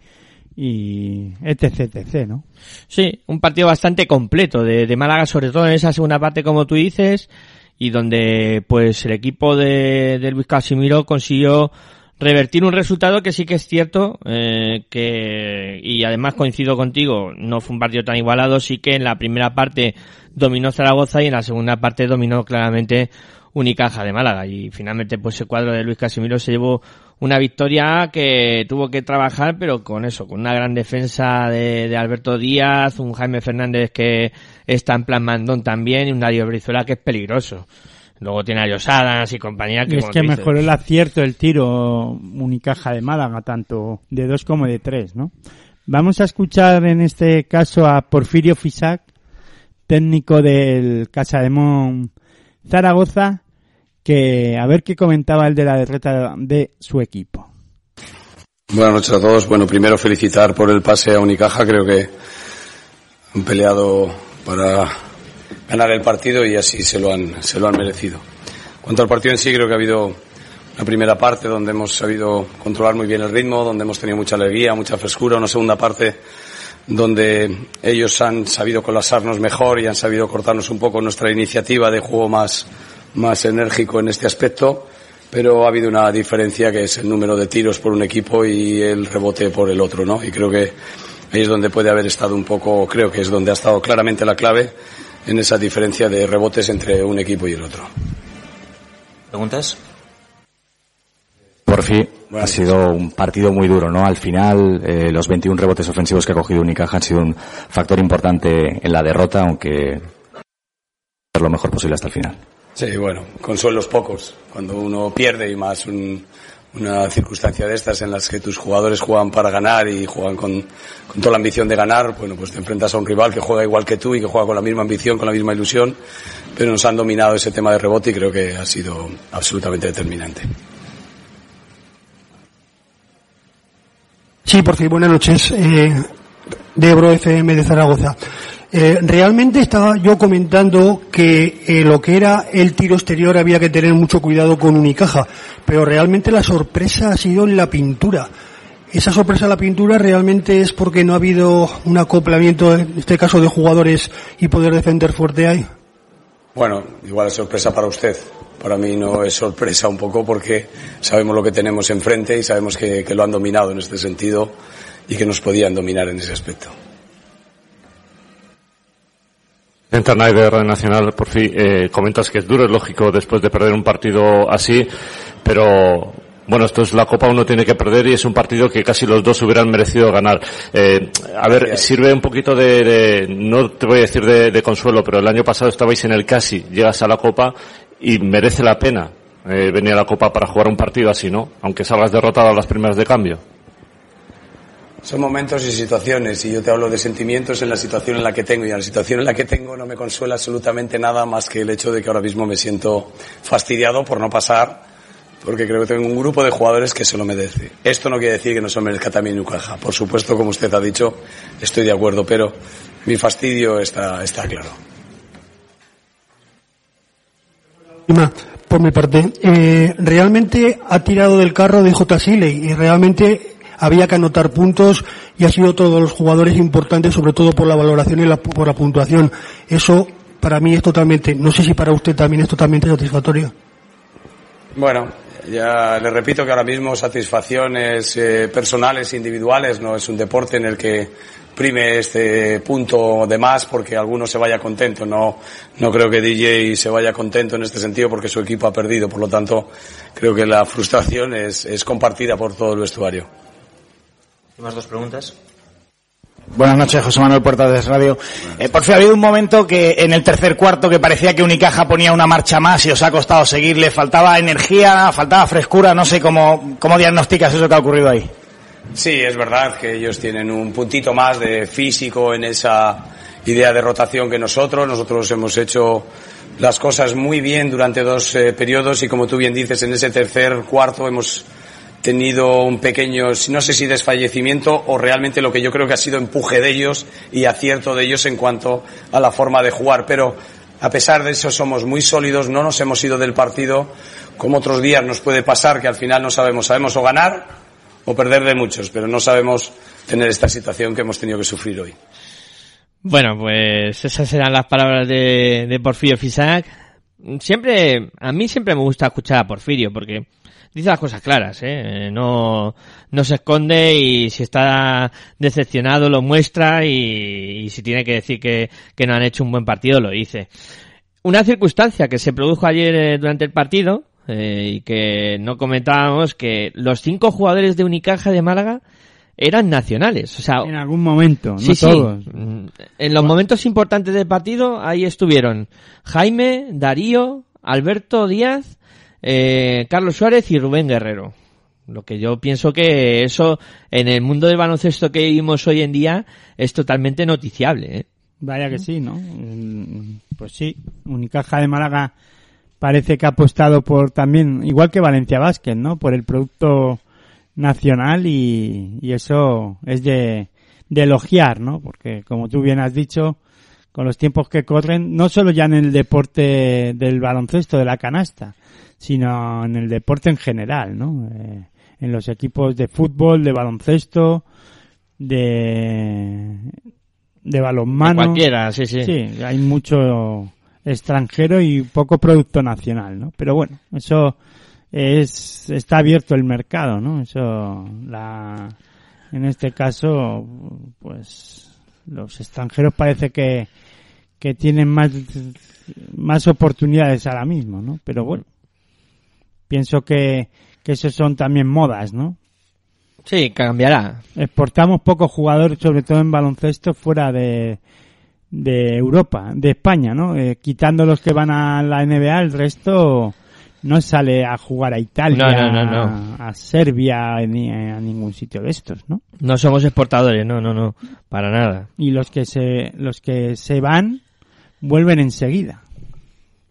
y etc, etc, ¿no? Sí, un partido bastante completo de, de Málaga, sobre todo en esa segunda parte, como tú dices, y donde pues el equipo de, de Luis Casimiro consiguió revertir un resultado que sí que es cierto, eh, que, y además coincido contigo, no fue un partido tan igualado, sí que en la primera parte dominó Zaragoza y en la segunda parte dominó claramente Unicaja de Málaga y finalmente pues el cuadro de Luis Casimiro se llevó una victoria que tuvo que trabajar pero con eso, con una gran defensa de, de Alberto Díaz, un Jaime Fernández que está en plan mandón también y un Darío Brizuela que es peligroso. Luego tiene a Josh Adams y compañía que Y es que dices, mejoró el acierto del tiro Unicaja de Málaga, tanto de dos como de tres, ¿no? Vamos a escuchar en este caso a Porfirio Fisac, técnico del Casademón Zaragoza, que a ver qué comentaba el de la derrota de su equipo. Buenas noches a todos. Bueno, primero felicitar por el pase a Unicaja. Creo que han peleado para ganar el partido y así se lo han, se lo han merecido. Cuanto al partido en sí, creo que ha habido una primera parte donde hemos sabido controlar muy bien el ritmo, donde hemos tenido mucha alegría, mucha frescura. Una segunda parte donde ellos han sabido colapsarnos mejor y han sabido cortarnos un poco nuestra iniciativa de juego más, más enérgico en este aspecto pero ha habido una diferencia que es el número de tiros por un equipo y el rebote por el otro, ¿no? Y creo que ahí es donde puede haber estado un poco, creo que es donde ha estado claramente la clave en esa diferencia de rebotes entre un equipo y el otro. ¿Preguntas? Por fin ha sido un partido muy duro, ¿no? Al final, eh, los 21 rebotes ofensivos que ha cogido Unicaja han sido un factor importante en la derrota, aunque lo mejor posible hasta el final. Sí, bueno, consuelos pocos. Cuando uno pierde y más un- una circunstancia de estas en las que tus jugadores juegan para ganar y juegan con, toda la ambición de ganar, bueno, pues te enfrentas a un rival que juega igual que tú y que juega con la misma ambición, con la misma ilusión, pero nos han dominado ese tema de rebote y creo que ha sido absolutamente determinante. Sí, por fin, buenas noches. Eh, de Ebro FM de Zaragoza. Eh, realmente estaba yo comentando que eh, lo que era el tiro exterior había que tener mucho cuidado con Unicaja, pero realmente la sorpresa ha sido en la pintura. Esa sorpresa en la pintura realmente es porque no ha habido un acoplamiento, en este caso de jugadores y poder defender fuerte ahí. Bueno, igual es sorpresa para usted. Para mí no es sorpresa un poco porque sabemos lo que tenemos enfrente y sabemos que, que lo han dominado en este sentido y que nos podían dominar en ese aspecto. Internet de Radio Nacional, por fin, eh, comentas que es duro, es lógico después de perder un partido así, pero bueno, esto es la Copa, uno tiene que perder y es un partido que casi los dos hubieran merecido ganar. Eh, a ver, sirve un poquito de, de- no te voy a decir de, de consuelo, pero el año pasado estabais en el casi, llegas a la Copa y merece la pena eh, venir a la Copa para jugar un partido así, ¿no? Aunque salgas derrotado a las primeras de cambio. Son momentos y situaciones y yo te hablo de sentimientos en la situación en la que tengo y en la situación en la que tengo no me consuela absolutamente nada más que el hecho de que ahora mismo me siento fastidiado por no pasar porque creo que tengo un grupo de jugadores que se lo merece. Esto no quiere decir que no se lo merezca también Unicaja. Por supuesto, como usted ha dicho, estoy de acuerdo, pero mi fastidio está, está claro. Por mi parte, eh, realmente ha tirado del carro de J. Siley y realmente había que anotar puntos y ha sido todos los jugadores importantes, sobre todo por la valoración y la, por la puntuación. Eso para mí es totalmente, no sé si para usted también es totalmente satisfactorio. Bueno, ya le repito que ahora mismo satisfacciones eh, personales, individuales, no es un deporte en el que prime este punto de más porque alguno se vaya contento. No, no creo que DJ se vaya contento en este sentido porque su equipo ha perdido. Por lo tanto, creo que la frustración es, es compartida por todo el vestuario. ¿Más dos preguntas? Buenas noches, José Manuel Puerta de Radio. Eh, por fin ha habido un momento que en el tercer cuarto que parecía que Unicaja ponía una marcha más y os ha costado seguirle. Faltaba energía, faltaba frescura. No sé cómo, cómo diagnosticas eso que ha ocurrido ahí. Sí, es verdad que ellos tienen un puntito más de físico en esa idea de rotación que nosotros. Nosotros hemos hecho las cosas muy bien durante dos eh, periodos y como tú bien dices, en ese tercer cuarto hemos tenido un pequeño, no sé si desfallecimiento o realmente lo que yo creo que ha sido empuje de ellos y acierto de ellos en cuanto a la forma de jugar. Pero a pesar de eso somos muy sólidos, no nos hemos ido del partido como otros días nos puede pasar que al final no sabemos, sabemos o ganar o perder de muchos, pero no sabemos tener esta situación que hemos tenido que sufrir hoy. Bueno, pues esas serán las palabras de, de Porfirio Fisac. Siempre, a mí siempre me gusta escuchar a Porfirio porque dice las cosas claras, ¿eh? No, no se esconde y si está decepcionado lo muestra y, y si tiene que decir que, que, no han hecho un buen partido lo dice. Una circunstancia que se produjo ayer eh, durante el partido eh, y que no comentábamos que los cinco jugadores de Unicaja de Málaga eran nacionales, o sea, en algún momento, no sí, todos. Sí. En los momentos importantes del partido ahí estuvieron Jaime, Darío, Alberto Díaz, eh, Carlos Suárez y Rubén Guerrero. Lo que yo pienso que eso en el mundo del baloncesto que vivimos hoy en día es totalmente noticiable. ¿eh? Vaya que sí, ¿no? Pues sí, Unicaja de Málaga parece que ha apostado por también, igual que Valencia Vázquez, ¿no? Por el producto nacional y, y eso es de, de elogiar, ¿no? Porque como tú bien has dicho, con los tiempos que corren, no solo ya en el deporte del baloncesto, de la canasta, sino en el deporte en general, ¿no? Eh, en los equipos de fútbol, de baloncesto, de de balonmano. De cualquiera, sí, sí. Sí, hay mucho extranjero y poco producto nacional, ¿no? Pero bueno, eso es está abierto el mercado, ¿no? Eso la en este caso pues los extranjeros parece que que tienen más más oportunidades ahora mismo, ¿no? Pero bueno, pienso que, que eso son también modas, ¿no? Sí, cambiará. Exportamos pocos jugadores, sobre todo en baloncesto, fuera de, de Europa, de España, ¿no? Eh, quitando los que van a la NBA, el resto no sale a jugar a Italia, no, no, no, a, a Serbia, ni a ningún sitio de estos, ¿no? No somos exportadores, no, no, no, para nada. Y los que se, los que se van, vuelven enseguida.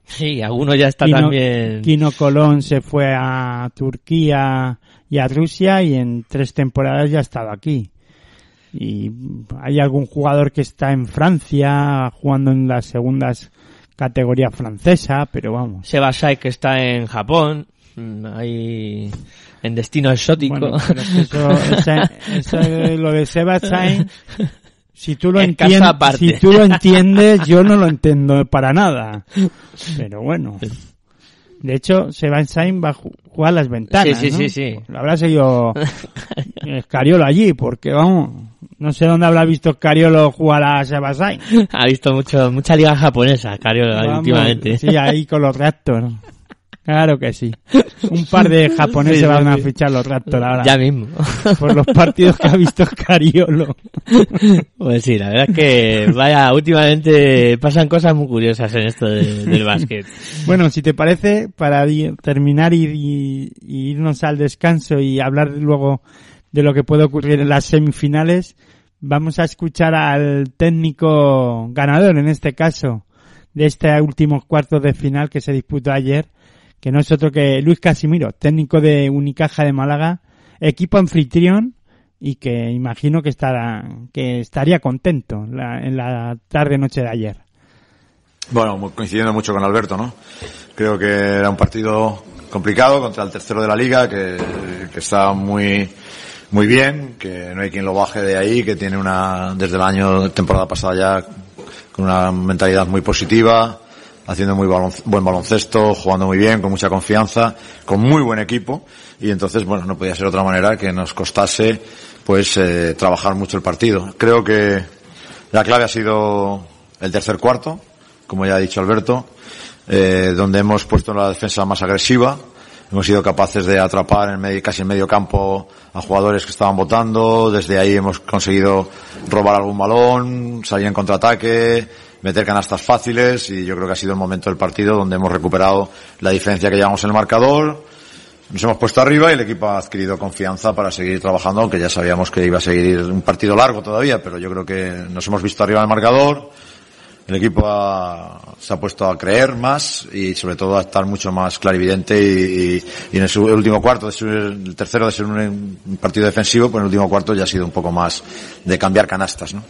Sí, alguno ya está Kino, también. Kino Colón se fue a Turquía y a Rusia y en tres temporadas ya ha estado aquí. Y hay algún jugador que está en Francia jugando en las segundas categoría francesa, pero vamos. Sebasai que está en Japón, ahí en destino exótico. Bueno, pero eso, esa, lo de Sebasai, si tú lo En entiendes, casa aparte. si tú lo entiendes, yo no lo entiendo para nada. Pero bueno. De hecho, Sebasai va a ju- jugar las ventanas. Sí, sí, ¿no? sí, sí. Lo habrá seguido Escariolo allí, porque vamos, no sé dónde habrá visto Escariolo jugar a Sebasai. Ha visto mucho, mucha liga japonesa, Cario, Vamos, últimamente. Sí, ahí con los Raptors. Claro que sí. Un par de japoneses Sí, van a fichar los Raptors ahora. Ya mismo. Por los partidos que ha visto Cariolo. Pues sí, la verdad es que, vaya, últimamente pasan cosas muy curiosas en esto de- del básquet. Bueno, si te parece, para terminar y, y- y irnos al descanso y hablar luego de lo que puede ocurrir en las semifinales, vamos a escuchar al técnico ganador, en este caso, de este últimos cuartos de final que se disputó ayer, que no es otro que Luis Casimiro, técnico de Unicaja de Málaga, equipo anfitrión y que imagino que estará que estaría contento en la tarde noche de ayer. Bueno, coincidiendo mucho con Alberto, ¿no? Creo que era un partido complicado contra el tercero de la liga, que, que está muy, muy bien, que no hay quien lo baje de ahí, que tiene una, desde el año, temporada pasada ya, con una mentalidad muy positiva, haciendo muy buen baloncesto, jugando muy bien, con mucha confianza, con muy buen equipo, y entonces, bueno, no podía ser otra manera que nos costase, pues, eh, trabajar mucho el partido. Creo que la clave ha sido el tercer cuarto, como ya ha dicho Alberto, eh, donde hemos puesto la defensa más agresiva. Hemos sido capaces de atrapar en medio, casi en medio campo a jugadores que estaban votando. Desde ahí hemos conseguido robar algún balón, salir en contraataque, meter canastas fáciles y yo creo que ha sido el momento del partido donde hemos recuperado la diferencia que llevamos en el marcador. Nos hemos puesto arriba y el equipo ha adquirido confianza para seguir trabajando, aunque ya sabíamos que iba a seguir un partido largo todavía, pero yo creo que nos hemos visto arriba del marcador. El equipo ha- se ha puesto a creer más y sobre todo a estar mucho más clarividente y, y- en el, el último cuarto, de el tercero de ser un, un partido defensivo, pues en el último cuarto ya ha sido un poco más de cambiar canastas, ¿no?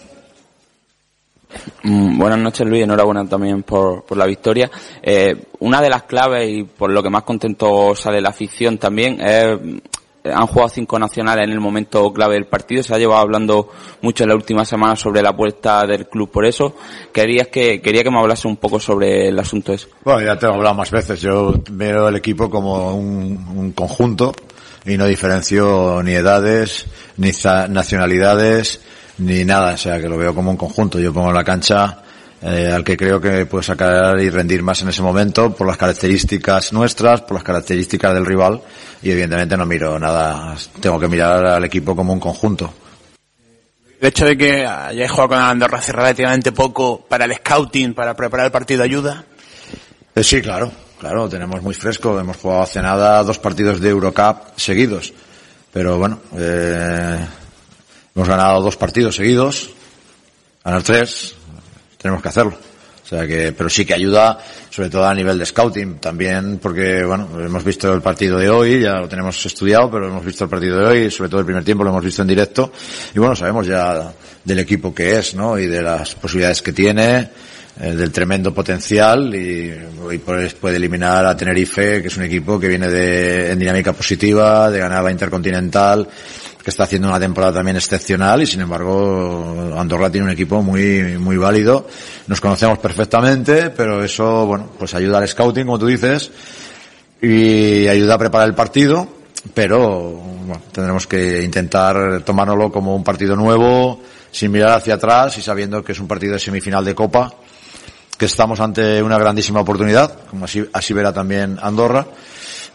Mm, Buenas noches Luis, enhorabuena también por, por la victoria. Eh, una de las claves y por lo que más contento sale la afición también es, mm, han jugado cinco nacionales en el momento clave del partido, se ha llevado hablando mucho en la última semana sobre la apuesta del club por eso. Querías que, quería que me hablase un poco sobre el asunto ese. Bueno, ya te he hablado más veces. Yo veo el equipo como un, un conjunto y no diferencio ni edades, ni nacionalidades, ni nada. O sea, que lo veo como un conjunto. Yo pongo en la cancha eh, al que creo que puede sacar y rendir más en ese momento por las características nuestras, por las características del rival y evidentemente no miro nada. Tengo que mirar al equipo como un conjunto. El hecho de que hayáis jugado con Andorra hace relativamente poco para el scouting, para preparar el partido ayuda. Eh, sí, claro, claro, tenemos muy fresco. Hemos jugado hace nada dos partidos de Eurocup seguidos. Pero bueno, eh, hemos ganado dos partidos seguidos. Ganar tres, tenemos que hacerlo. O sea que, pero sí que ayuda, sobre todo a nivel de scouting, también porque, bueno, hemos visto el partido de hoy, ya lo tenemos estudiado, pero hemos visto el partido de hoy, sobre todo el primer tiempo lo hemos visto en directo, y bueno, sabemos ya del equipo que es, ¿no? Y de las posibilidades que tiene, eh, del tremendo potencial, y, y pues puede eliminar a Tenerife, que es un equipo que viene de, en dinámica positiva, de ganar la Intercontinental, que está haciendo una temporada también excepcional y sin embargo Andorra tiene un equipo muy muy válido. Nos conocemos perfectamente, pero eso bueno, pues ayuda al scouting como tú dices y ayuda a preparar el partido, pero bueno, tendremos que intentar tomárnoslo como un partido nuevo, sin mirar hacia atrás y sabiendo que es un partido de semifinal de Copa, que estamos ante una grandísima oportunidad, como así, así verá también Andorra,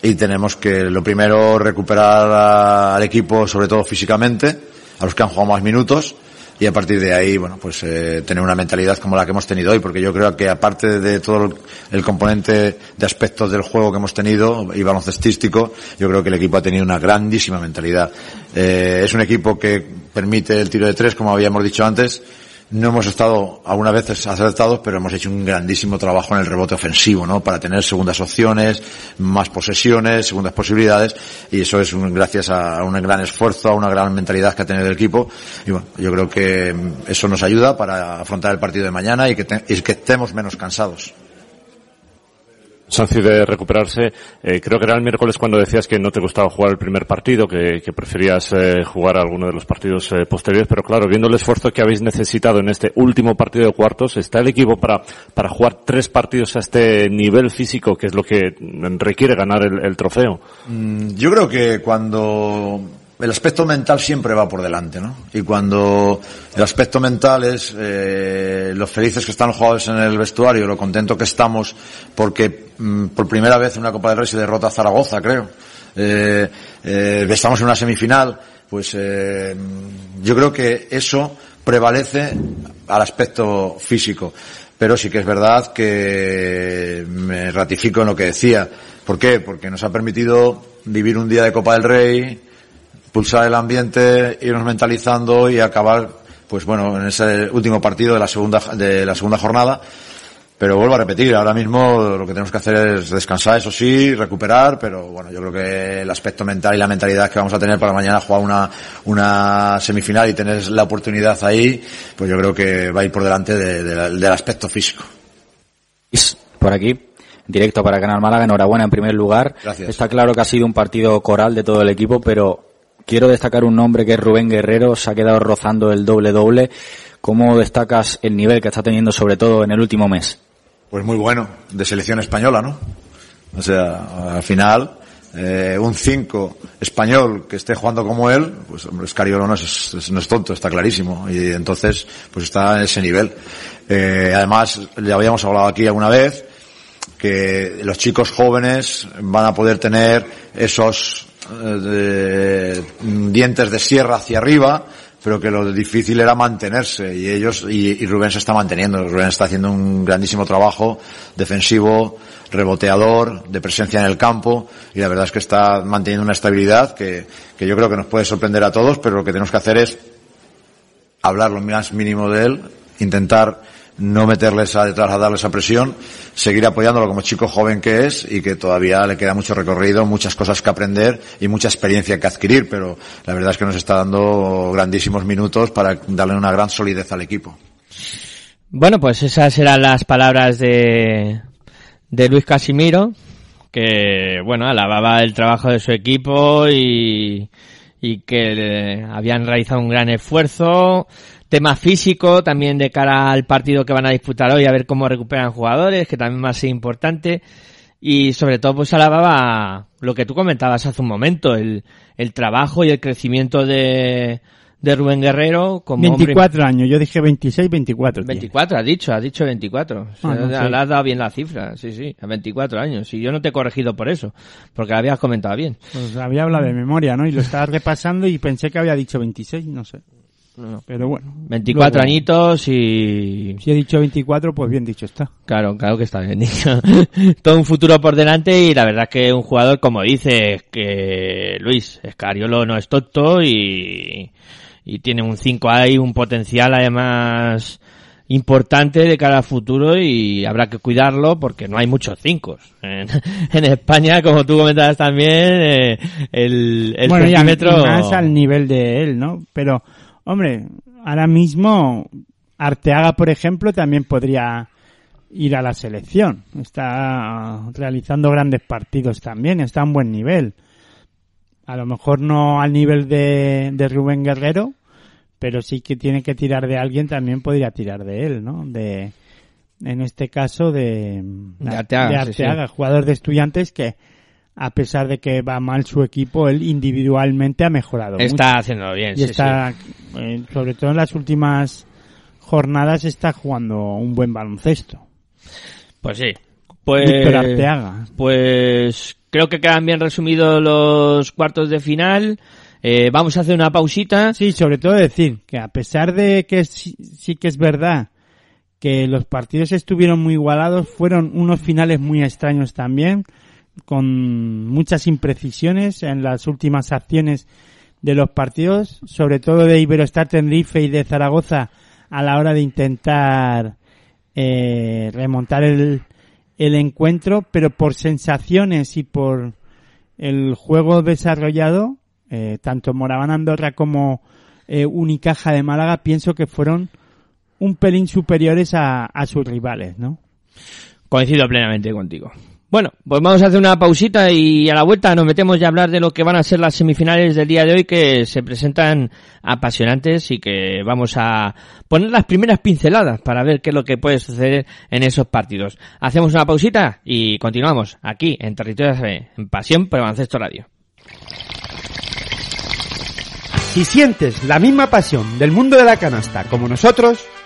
y tenemos que lo primero recuperar al equipo, sobre todo físicamente, a los que han jugado más minutos, y a partir de ahí, bueno, pues eh, tener una mentalidad como la que hemos tenido hoy, porque yo creo que aparte de todo el, el componente de aspectos del juego que hemos tenido y baloncestístico, yo creo que el equipo ha tenido una grandísima mentalidad. Eh, es un equipo que permite el tiro de tres, como habíamos dicho antes, no hemos estado algunas veces acertados, pero hemos hecho un grandísimo trabajo en el rebote ofensivo, ¿no? Para tener segundas opciones, más posesiones, segundas posibilidades, y eso es un- gracias a un gran esfuerzo, a una gran mentalidad que ha tenido el equipo, y bueno, yo creo que eso nos ayuda para afrontar el partido de mañana y que, te- y que estemos menos cansados. Sanci de recuperarse, eh, creo que era el miércoles cuando decías que no te gustaba jugar el primer partido, que, que preferías eh, jugar alguno de los partidos eh, posteriores, pero claro, viendo el esfuerzo que habéis necesitado en este último partido de cuartos, ¿está el equipo para, para jugar tres partidos a este nivel físico, que es lo que requiere ganar el, el trofeo? Mm, Yo creo que cuando el aspecto mental siempre va por delante, ¿no? Y cuando el aspecto mental es eh, los felices que están los jugadores en el vestuario, lo contento que estamos porque mm, por primera vez en una Copa del Rey se derrota a Zaragoza, creo. Eh, eh, estamos en una semifinal, pues eh, yo creo que eso prevalece al aspecto físico. Pero sí que es verdad que me ratifico en lo que decía. ¿Por qué? Porque nos ha permitido vivir un día de Copa del Rey, pulsar el ambiente, irnos mentalizando y acabar, pues bueno, en ese último partido de la segunda, de la segunda jornada, pero vuelvo a repetir, ahora mismo lo que tenemos que hacer es descansar, eso sí, recuperar, pero bueno, yo creo que el aspecto mental y la mentalidad que vamos a tener para mañana jugar una, una semifinal y tener la oportunidad ahí, pues yo creo que va a ir por delante de- de- del aspecto físico. Por aquí, directo para Canal Málaga, enhorabuena en primer lugar. Gracias. Está claro que ha sido un partido coral de todo el equipo, pero quiero destacar un nombre que es Rubén Guerrero, se ha quedado rozando el doble-doble. ¿Cómo destacas el nivel que está teniendo sobre todo en el último mes? Pues muy bueno, de selección española, ¿no? O sea, al final, eh, un 5 español que esté jugando como él, pues hombre, Scariolo no es, tonto, está clarísimo. Y entonces, pues está en ese nivel. Eh, además, ya habíamos hablado aquí alguna vez, que los chicos jóvenes van a poder tener esos de- dientes de sierra hacia arriba, pero que lo difícil era mantenerse y ellos y, y Rubén se está manteniendo. Rubén está haciendo un grandísimo trabajo defensivo, reboteador, de presencia en el campo y la verdad es que está manteniendo una estabilidad que, que yo creo que nos puede sorprender a todos, pero lo que tenemos que hacer es hablar lo más mínimo de él, intentar no meterles a detrás a presión, seguir apoyándolo como chico joven que es y que todavía le queda mucho recorrido, muchas cosas que aprender y mucha experiencia que adquirir, pero la verdad es que nos está dando grandísimos minutos para darle una gran solidez al equipo. Bueno, pues esas eran las palabras de, de Luis Casimiro, que, bueno, alababa el trabajo de su equipo y, y que habían realizado un gran esfuerzo. Tema físico también de cara al partido que van a disputar hoy, a ver cómo recuperan jugadores, que también va a ser importante. Y sobre todo, pues alababa lo que tú comentabas hace un momento, el, el trabajo y el crecimiento de, de Rubén Guerrero como hombre 24 años, yo dije 26, 24. tiene. 24, has dicho, has dicho 24. O sea, Ah, no le sé. has dado bien la cifra, sí, sí, a 24 años. Y yo no te he corregido por eso, porque la habías comentado bien. Pues había hablado de memoria, ¿no? Y lo estaba repasando y pensé que había dicho 26, no sé. Pero bueno. 24 luego- añitos y... Si he dicho 24, pues bien dicho está. Claro, claro que está bien dicho. Todo un futuro por delante y la verdad es que un jugador, como dices, que Luis Escariolo no es tonto y, y tiene un 5 ahí, un potencial además importante de cara al futuro y habrá que cuidarlo porque no hay muchos 5 en, en España, como tú comentabas también, eh, el, el bueno, centímetro... y más al nivel de él, ¿no? Pero, hombre, ahora mismo Arteaga, por ejemplo, también podría ir a la selección. Está realizando grandes partidos también, está a un buen nivel. A lo mejor no al nivel de, de Rubén Guerrero, pero sí que tiene que tirar de alguien, también podría tirar de él, ¿no? De, en este caso de, De Arteaga, sí, sí. Arteaga, jugador de estudiantes que a pesar de que va mal su equipo, él individualmente ha mejorado. Está mucho. haciéndolo bien, Y sí, está, eh, sobre todo en las últimas jornadas, está jugando un buen baloncesto. Pues sí. Pues, Víctor Arteaga. pues creo que quedan bien resumidos los cuartos de final. Eh, vamos a hacer una pausita. Sí, sobre todo decir que a pesar de que sí, sí que es verdad que los partidos estuvieron muy igualados, fueron unos finales muy extraños también, con muchas imprecisiones en las últimas acciones de los partidos, sobre todo de Iberostar Tenerife y de Zaragoza a la hora de intentar eh, remontar el, el encuentro, pero por sensaciones y por el juego desarrollado, eh, tanto Moraván Andorra como eh, Unicaja de Málaga, pienso que fueron un pelín superiores a, a sus rivales, ¿no? Coincido plenamente contigo. Bueno, pues vamos a hacer una pausita y a la vuelta nos metemos ya a hablar de lo que van a ser las semifinales del día de hoy que se presentan apasionantes y que vamos a poner las primeras pinceladas para ver qué es lo que puede suceder en esos partidos. Hacemos una pausita y continuamos aquí en Territorio FM, en Pasión por Baloncesto Radio. Si sientes la misma pasión del mundo de la canasta como nosotros,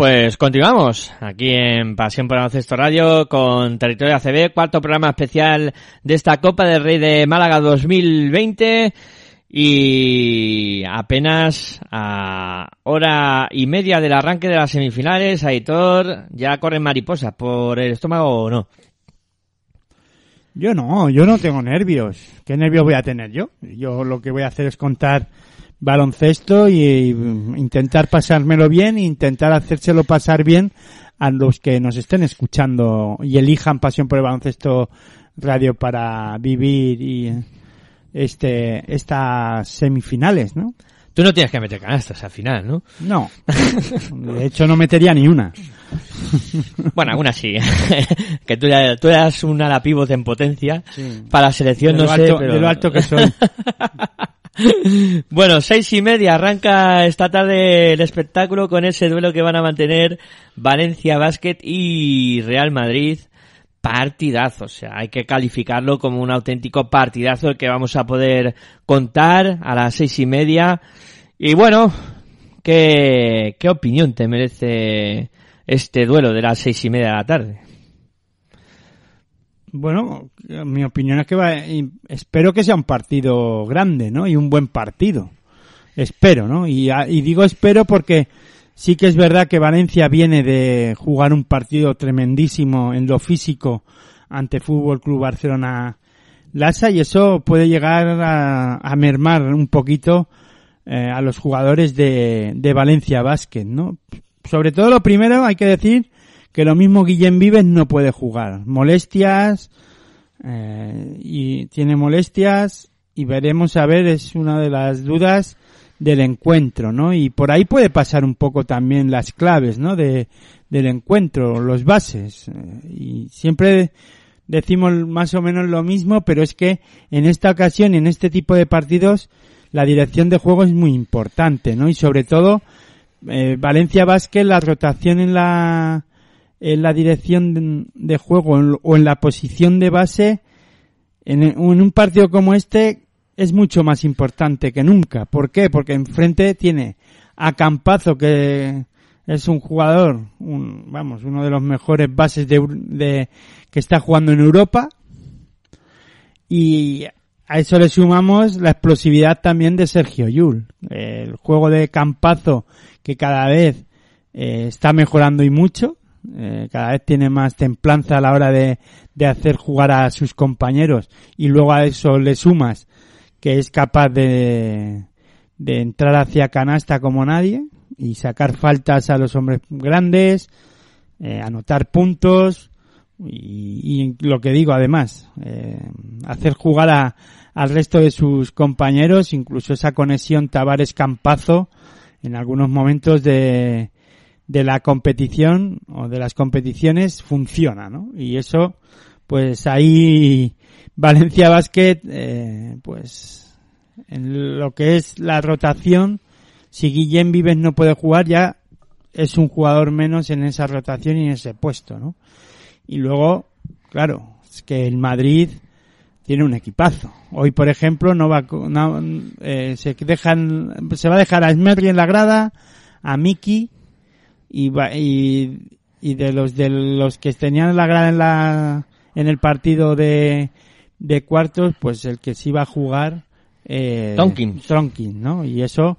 Pues continuamos aquí en Pasión por Baloncesto Radio con Territorio ACB, cuarto programa especial de esta Copa del Rey de Málaga 2020 y apenas a hora y media del arranque de las semifinales, Aitor, ya corren mariposas por el estómago o no. Yo no, yo no tengo nervios. ¿Qué nervios voy a tener yo? Yo lo que voy a hacer es contar baloncesto y, y intentar pasármelo bien intentar hacérselo pasar bien a los que nos estén escuchando y elijan Pasión por el Baloncesto Radio para vivir y este estas semifinales, ¿no? Tú no tienes que meter canastas al final, ¿no? No. De hecho no metería ni una. Bueno, alguna sí. que tú, tú eras un ala en potencia. Sí. Para la selección De no lo sé, alto- pero... de lo alto que soy. bueno, seis y media arranca esta tarde el espectáculo con ese duelo que van a mantener Valencia Basket y Real Madrid. Partidazo, o sea, hay que calificarlo como un auténtico partidazo el que vamos a poder contar a las seis y media. Y bueno, ¿qué, qué opinión te merece este duelo de las seis y media de la tarde? Bueno, mi opinión es que va, espero que sea un partido grande, ¿no? Y un buen partido. Espero, ¿no? Y, a- y digo espero porque sí que es verdad que Valencia viene de jugar un partido tremendísimo en lo físico ante Fútbol Club Barcelona Lassa y eso puede llegar a, a mermar un poquito eh, a los jugadores de, de Valencia Basket, ¿no? Sobre todo lo primero hay que decir que lo mismo Guillem Vives no puede jugar. Molestias, eh, y tiene molestias y veremos a ver, es una de las dudas del encuentro, ¿no? Y por ahí puede pasar un poco también las claves, ¿no? De, del encuentro, los bases. Y siempre decimos más o menos lo mismo, pero es que en esta ocasión, en este tipo de partidos, la dirección de juego es muy importante, ¿no? Y sobre todo, eh, Valencia Vázquez, la rotación en la, en la dirección de, juego o en la posición de base, en, un partido como este, es mucho más importante que nunca. ¿Por qué? Porque enfrente tiene a Campazo, que es un jugador, un, vamos, uno de los mejores bases de- que está jugando en Europa. Y a eso le sumamos la explosividad también de Sergio Yul. El juego de Campazo que cada vez eh, está mejorando y mucho. Eh, cada vez tiene más templanza a la hora de, de hacer jugar a sus compañeros. Y luego a eso le sumas que es capaz de, de entrar hacia canasta como nadie y sacar faltas a los hombres grandes. eh, anotar puntos y, lo que digo además, eh, hacer jugar a, al resto de sus compañeros, incluso esa conexión Tavares-Campazo en algunos momentos de, de la competición o de las competiciones funciona, ¿no? Y eso, pues ahí Valencia Basket, eh, pues en lo que es la rotación, si Guillén Vives no puede jugar ya es un jugador menos en esa rotación y en ese puesto, ¿no? Y luego, claro, es que el Madrid tiene un equipazo. Hoy, por ejemplo, no va, no, eh, se dejan, se va a dejar a Smerry en la grada, a Miki y, y, y de los de los que tenían la grada en la en el partido de, de cuartos, pues el que sí va a jugar eh, Tonkins. Tonkins, ¿no? Y eso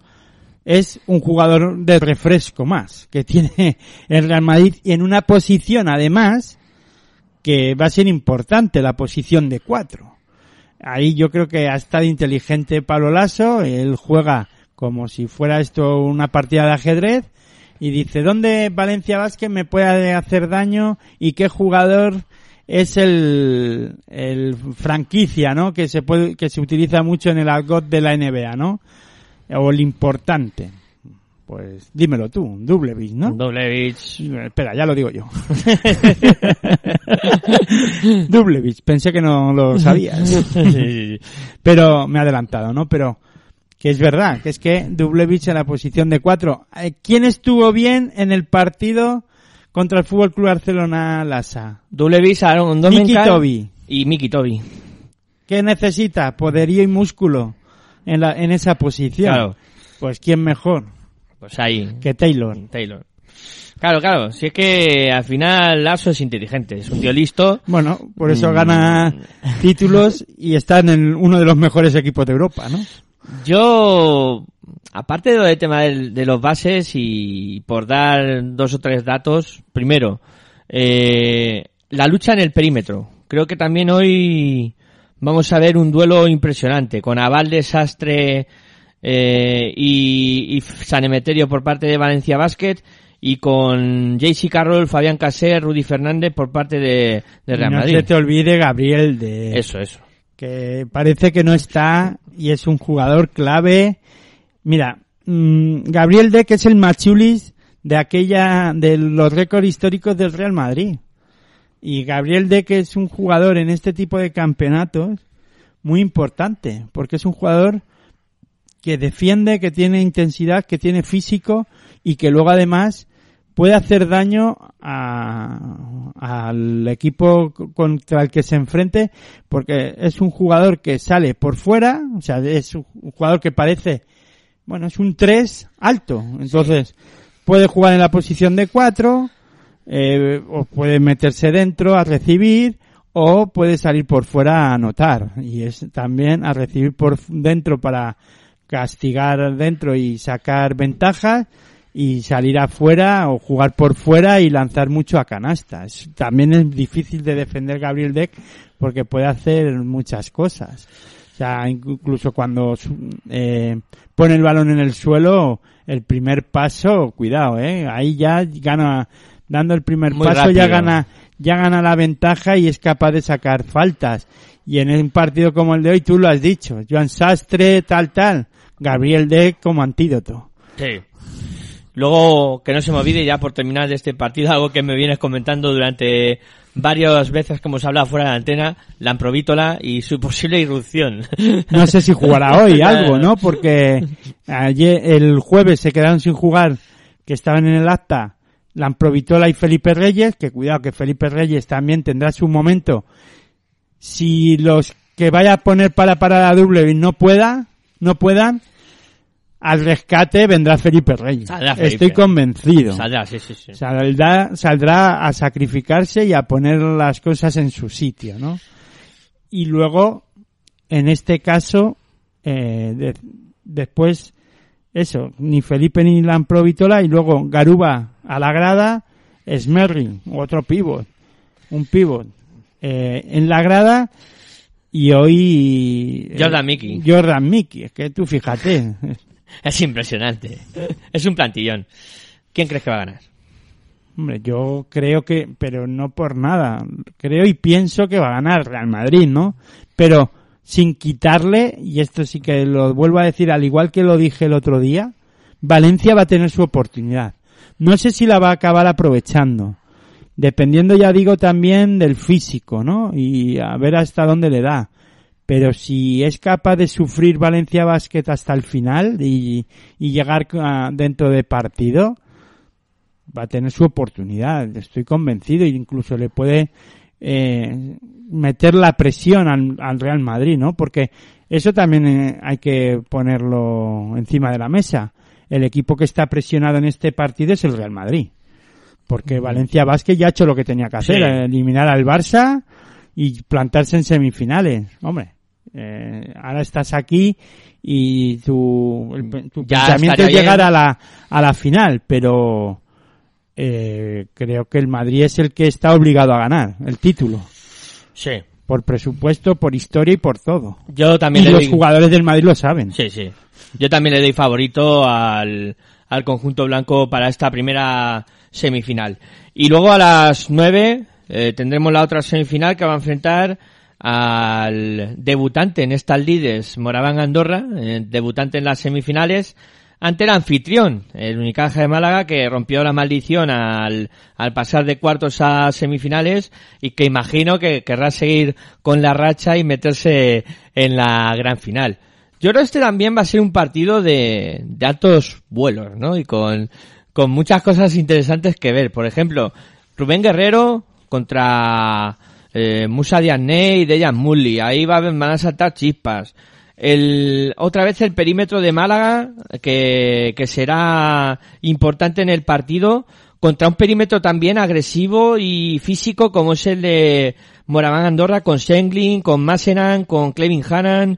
es un jugador de refresco más que tiene el Real Madrid y en una posición además que va a ser importante la posición de cuatro. Ahí yo creo que ha estado inteligente Pablo Lasso, él juega como si fuera esto una partida de ajedrez y dice, ¿dónde Valencia Vázquez me puede hacer daño y qué jugador es el, el franquicia, ¿no? Que se puede, que se utiliza mucho en el argot de la NBA, ¿no? O el importante. Pues dímelo tú, Dublevich, ¿no? Dublevich. Espera, ya lo digo yo. Dublevich, pensé que no lo sabías. Sí, sí, sí. Pero me he adelantado, ¿no? Pero que es verdad, que es que Dublevich en la posición de cuatro. Eh, ¿Quién estuvo bien en el partido contra el Fútbol Club Barcelona Lasa? Dublevich, Aaron Domencal Tobi. y Miki Tobi. ¿Qué necesita? Poderío y músculo en, la, en esa posición. Claro. Pues quién mejor Pues ahí. que Taylor. Taylor. Claro, claro. Si es que al final Lasso es inteligente, es un tío listo. Bueno, por eso Mm. gana títulos y está en el- uno de los mejores equipos de Europa, ¿no? Yo, aparte del tema de, los bases y por dar dos o tres datos, primero, eh, la lucha en el perímetro. Creo que también hoy vamos a ver un duelo impresionante con Aval Desastre eh, y, y San Emeterio por parte de Valencia Basket y con JC Carroll, Fabián Caser, Rudy Fernández por parte de, de Real no Madrid. se te olvide Gabriel de... Eso, eso. Que parece que no está y es un jugador clave. Mira, mm, Gabriel Deck es el machulis de aquella, de los récords históricos del Real Madrid. Y Gabriel Deck es un jugador en este tipo de campeonatos muy importante, porque es un jugador que defiende, que tiene intensidad, que tiene físico y que luego además puede hacer daño a- al equipo contra el que se enfrente porque es un jugador que sale por fuera, o sea, es un jugador que parece, bueno, es un 3 alto, entonces puede jugar en la posición de 4 eh, o puede meterse dentro a recibir o puede salir por fuera a anotar. Y es también a recibir por dentro para castigar dentro y sacar ventajas y salir afuera o jugar por fuera y lanzar mucho a canasta. Es- también es difícil de defender Gabriel Deck porque puede hacer muchas cosas. O sea, incluso cuando eh, pone el balón en el suelo, el primer paso, cuidado, eh, ahí ya gana, dando el primer Muy paso ya gana, ya gana la ventaja y es capaz de sacar faltas. Y en un partido como el de hoy, tú lo has dicho, Joan Sastre, tal, tal, Gabriel Deck como antídoto. Sí. Luego, que no se me olvide ya por terminar de este partido, algo que me vienes comentando durante varias veces que hemos hablado fuera de la antena, la amprovítola y su posible irrupción. No sé si jugará hoy algo, ¿no? Porque ayer, el jueves se quedaron sin jugar, que estaban en el acta, Lamprovitola y Felipe Reyes, que cuidado que Felipe Reyes también tendrá su momento. Si los que vaya a poner para parar a doble no pueda, no puedan, al rescate vendrá Felipe Reyes. Saldrá Felipe. Estoy convencido. Saldrá, sí, sí, sí. Saldrá, saldrá a sacrificarse y a poner las cosas en su sitio, ¿no? Y luego, en este caso, eh, de- después, eso, ni Felipe ni Lamprovitola y luego Garuba a la grada, Smerry, otro pivot, un pivot, eh, en la grada y hoy... eh, Jordan Mickey. Jordan Mickey, es que tú fíjate. Es impresionante. Es un plantillón. ¿Quién crees que va a ganar? Hombre, yo creo que, pero no por nada, creo y pienso que va a ganar Real Madrid, ¿no? Pero sin quitarle, y esto sí que lo vuelvo a decir al igual que lo dije el otro día, Valencia va a tener su oportunidad. No sé si la va a acabar aprovechando. Dependiendo, ya digo, también del físico, ¿no? Y a ver hasta dónde le da. Pero si es capaz de sufrir Valencia Basket hasta el final y, y llegar a- dentro de partido, va a tener su oportunidad. Estoy convencido e incluso le puede eh, meter la presión al, al Real Madrid, ¿no? Porque eso también eh, hay que ponerlo encima de la mesa. El equipo que está presionado en este partido es el Real Madrid. Porque Valencia Vázquez ya ha hecho lo que tenía que hacer, Sí. eliminar al Barça y plantarse en semifinales. Hombre, eh, ahora estás aquí y tu, el- tu Ya pensamiento es llegar bien. a la, a la final, pero eh, creo que el Madrid es el que está obligado a ganar el título. Sí. Por presupuesto, por historia y por todo. Yo también y le los doy- jugadores del Madrid lo saben. Sí, sí. Yo también le doy favorito al, al conjunto blanco para esta primera semifinal. Y luego a las nueve eh, tendremos la otra semifinal que va a enfrentar al debutante en estas líderes, Moraván Andorra, eh, debutante en las semifinales, ante el anfitrión, el Unicaja de Málaga, que rompió la maldición al, al pasar de cuartos a semifinales y que imagino que querrá seguir con la racha y meterse en la gran final. Yo creo que este también va a ser un partido de, de altos vuelos, ¿no? Y con, con muchas cosas interesantes que ver. Por ejemplo, Rubén Guerrero contra eh, Musa Diagne y Dejan Mulli. Ahí va, van a saltar chispas. El, otra vez el perímetro de Málaga, que, que será importante en el partido, contra un perímetro también agresivo y físico como es el de Moraván Andorra, con Senglin, con Masenan, con Clevin Hannan.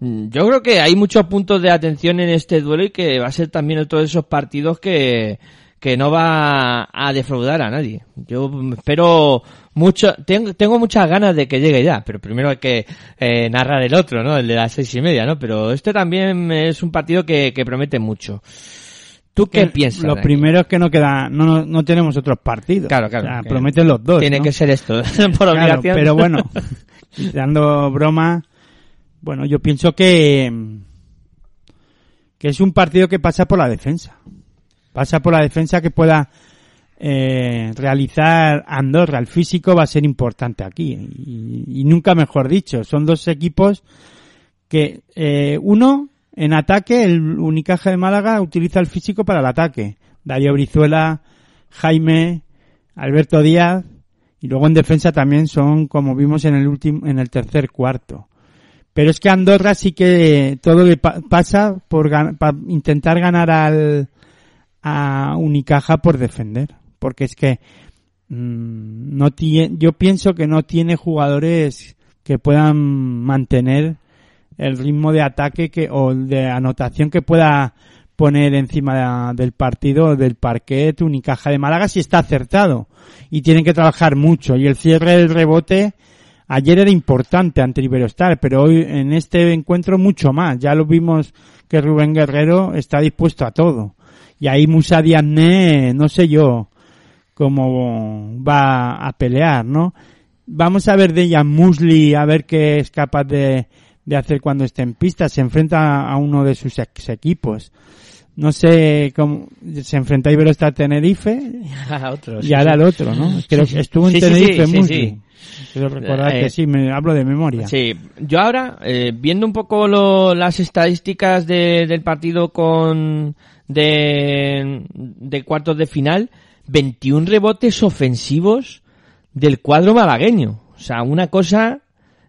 Yo creo que hay muchos puntos de atención en este duelo y que va a ser también otro de esos partidos que, que no va a defraudar a nadie. Yo espero mucho, tengo, tengo muchas ganas de que llegue ya, pero primero hay que eh, narrar el otro, ¿no? El de las seis y media, ¿no? Pero este también es un partido que, que promete mucho. ¿Tú qué piensas? Lo primero es que no queda, no, no, no tenemos otros partidos. Claro, claro. O sea, que prometen los dos. Tiene ¿no? que ser esto, por Claro, obligación. pero bueno, dando broma, bueno, yo pienso que que es un partido que pasa por la defensa. Pasa por la defensa que pueda eh, realizar Andorra. El físico va a ser importante aquí. Y, nunca mejor dicho. Son dos equipos que eh, uno en ataque, el Unicaja de Málaga utiliza el físico para el ataque. Darío Brizuela, Jaime, Alberto Díaz y luego en defensa también son como vimos en el último en el tercer cuarto. Pero es que Andorra sí que todo le pa- pasa por gan- pa- intentar ganar al a Unicaja por defender, porque es que mm, no tiene, yo pienso que no tiene jugadores que puedan mantener el ritmo de ataque que o de anotación que pueda poner encima de- del partido del parquet Unicaja de Málaga si está acertado. Y tienen que trabajar mucho. Y el cierre del rebote ayer era importante ante Iberostar pero hoy en este encuentro mucho más. Ya lo vimos que Rubén Guerrero está dispuesto a todo. Y ahí Musa Diagne no sé yo cómo va a pelear no vamos a ver de Jan Musli a ver qué es capaz de, de hacer cuando esté en pista. Se enfrenta a uno de sus ex equipos. No sé cómo se enfrenta a Iberostar Tenerife A otro, y sí, ahora sí. al otro, ¿no? Creo que estuvo en Sí, Tenerife Musli. sí. Quiero recordar Eh, que sí, me hablo de memoria. Sí, yo ahora, eh, viendo un poco lo- las estadísticas de- del partido con de, de cuartos de final, 21 rebotes ofensivos del cuadro malagueño. O sea, una cosa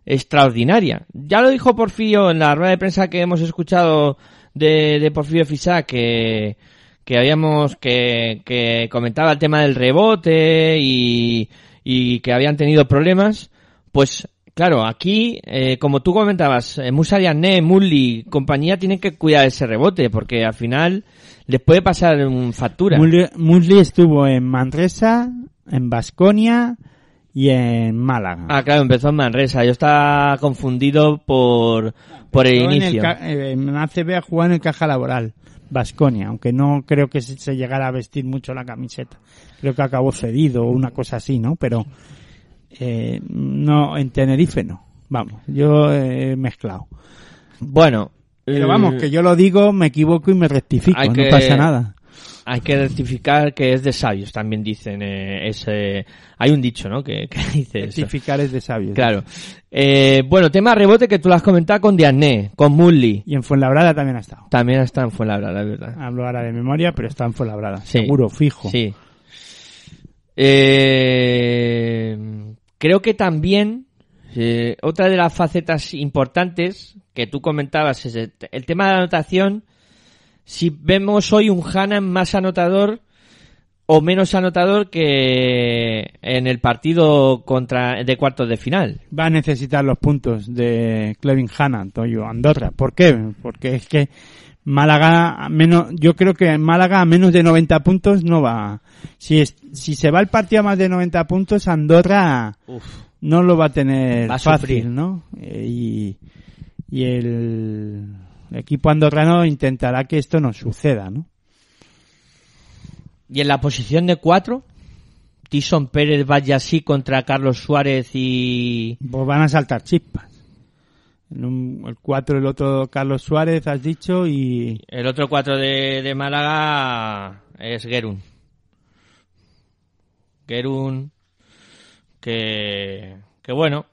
extraordinaria. Ya lo dijo Porfirio en la rueda de prensa que hemos escuchado de, de Porfirio Fisá, que, que habíamos, que, que comentaba el tema del rebote y, y que habían tenido problemas. Pues, claro, aquí, eh, como tú comentabas, eh, Musa Diagne, Mulli, compañía tienen que cuidar ese rebote, porque al final les puede pasar un factura. Musli estuvo en Manresa, en Basconia y en Málaga. Ah, claro, empezó en Manresa. Yo estaba confundido por, por el Empezó en inicio. ca- eh, En ACB a jugar en el Caja Laboral, Vasconia, aunque no creo que se llegara a vestir mucho la camiseta. Creo que acabó cedido o una cosa así, ¿no? Pero eh, no, en Tenerife no. Vamos, yo he mezclado. Bueno, Pero eh, vamos, que yo lo digo, me equivoco y me rectifico, no que- pasa nada. Hay que rectificar que es de sabios, también dicen. eh, ese, hay un dicho, ¿no? Que, que dice eso. Rectificar es de sabios. Claro. Eh, bueno, tema rebote que tú lo has comentado con Diané, con Mully. Y en Fuenlabrada también ha estado. También está en Fuenlabrada, es verdad. Hablo ahora de memoria, pero está en Fuenlabrada. Sí. Seguro, fijo. Sí. Eh, creo que también eh, otra de las facetas importantes que tú comentabas es el, el tema de la anotación. Si vemos hoy un Hanan más anotador o menos anotador que en el partido contra de cuartos de final. Va a necesitar los puntos de Clevin Hanna, Toyo Andorra. ¿Por qué? Porque es que Málaga, menos, yo creo que en Málaga a menos de 90 puntos no va. Si, es- si se va el partido a más de 90 puntos, Andorra no lo va a tener Va a fácil, sufrir. ¿no? Eh, y, y el equipo andorrano intentará que esto no suceda, ¿no? Y en la posición de cuatro, Tison Pérez vaya así contra Carlos Suárez y Pues van a saltar chispas. Un- el 4 el otro Carlos Suárez, has dicho, y El otro cuatro de, de Málaga es Gerun. Gerun, que, que bueno,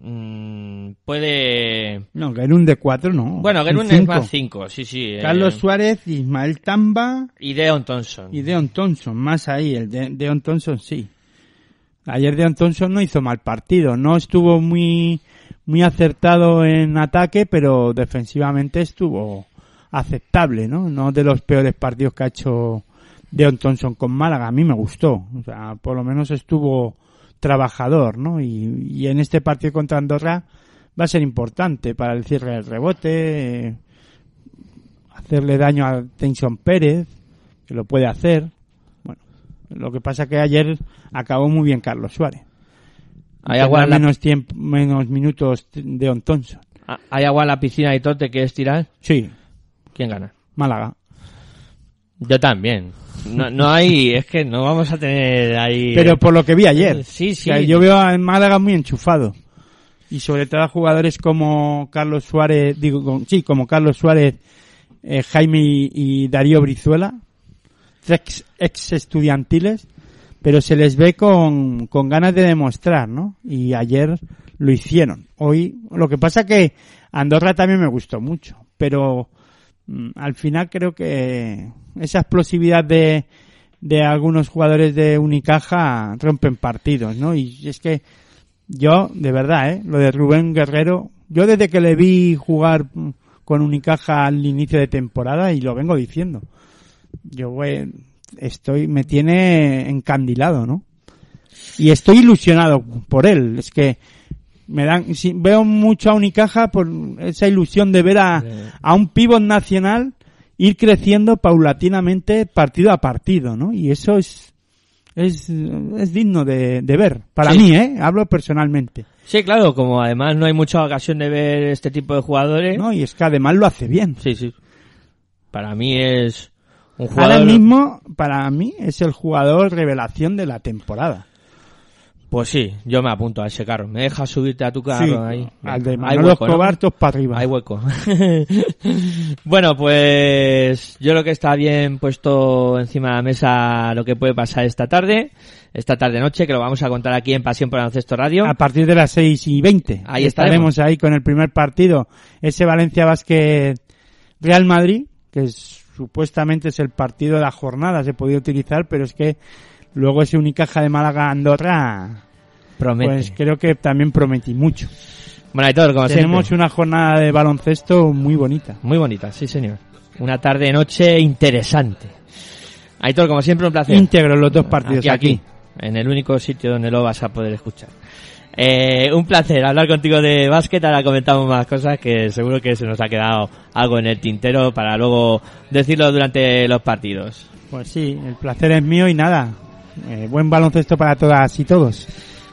mm, puede... No, Gerún de 4 no. Bueno, un Gerun es más cinco, sí, sí. eh, Carlos Suárez, Ismael Tamba y Deon Thompson. y Deon Thompson, más ahí. El de Deon Thompson sí. Ayer Deon Thompson no hizo mal partido. No estuvo muy, muy acertado en ataque, pero defensivamente estuvo aceptable, ¿no? No de los peores partidos que ha hecho Deon con Málaga. A mí me gustó. O sea, por lo menos estuvo trabajador, ¿no? Y, y en este partido contra Andorra va a ser importante para el cierre del rebote, eh, hacerle daño a Tension Pérez, que lo puede hacer. Bueno, lo que pasa que ayer acabó muy bien Carlos Suárez. Hay agua en la- menos tiempo, menos minutos de On Thompson. Ah, ¿Hay agua en la piscina y todo? ¿Te quieres tirar? Sí. ¿Quién gana? Málaga. Yo también. No, no hay, es que no vamos a tener ahí... Pero por lo que vi ayer. Sí, sí. Sea, yo veo a Málaga muy enchufado. Y sobre todo a jugadores como Carlos Suárez, digo, sí, como Carlos Suárez, eh, Jaime y, y Darío Brizuela, ex, ex estudiantiles, pero se les ve con, con ganas de demostrar, ¿no? Y ayer lo hicieron. Hoy, lo que pasa que Andorra también me gustó mucho, pero mm, al final creo que esa explosividad de, de algunos jugadores de Unicaja rompen partidos, ¿no? Y es que yo, de verdad, ¿eh? Lo de Rubén Guerrero, yo desde que le vi jugar con Unicaja al inicio de temporada y lo vengo diciendo, yo güey, estoy, me tiene encandilado, ¿no? Y estoy ilusionado por él, es que me dan, si- veo mucho a Unicaja por esa ilusión de ver a, a un pívot nacional ir creciendo paulatinamente partido a partido, ¿no? Y eso es, es, es digno de, de ver. Para Sí. mí, ¿eh? Hablo personalmente. Sí, claro, como además no hay mucha ocasión de ver este tipo de jugadores. No, y es que además lo hace bien. Sí, sí. Para mí es un jugador... Ahora mismo, para mí, es el jugador revelación de la temporada. Pues sí, yo me apunto a ese carro. ¿Me dejas subirte a tu carro Sí, ahí? al de Hay Manolo ¿no? Escobar, todos para arriba. Hay hueco. bueno, pues yo creo que está bien puesto encima de la mesa lo que puede pasar esta tarde, esta tarde-noche, que lo vamos a contar aquí en Pasión por el Baloncesto Radio. A partir de las 6 y 20. Ahí estaremos estaremos. ahí con el primer partido. Ese Valencia Basket Real Madrid, que es- supuestamente es el partido de la jornada, se podía utilizar, pero es que luego ese Unicaja de Málaga Andorra, Promete. pues creo que también prometí mucho. Bueno, Aitor, como Tenemos siempre. una jornada de baloncesto muy bonita. Muy bonita, sí señor. Una tarde-noche interesante. Aitor, como siempre, un placer. Íntegros los dos partidos aquí. En el único sitio donde lo vas a poder escuchar. Eh, un placer hablar contigo de básquet. Ahora comentamos más cosas que seguro que se nos ha quedado algo en el tintero para luego decirlo durante los partidos. Pues sí, el placer es mío y nada. eh, buen baloncesto para todas y todos.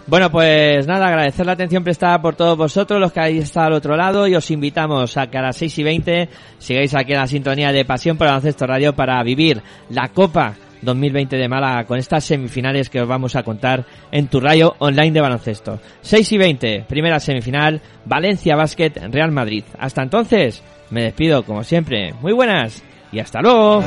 Bueno, pues nada, agradecer la atención prestada por todos vosotros, los que habéis estado al otro lado, y os invitamos a que a las 6 y 20 sigáis aquí en la sintonía de Pasión por Baloncesto Radio para vivir la Copa 2020 de Málaga con estas semifinales que os vamos a contar en tu rayo online de baloncesto. 6 y 20, primera semifinal, Valencia Basket, Real Madrid. Hasta entonces, me despido como siempre. Muy buenas y hasta luego.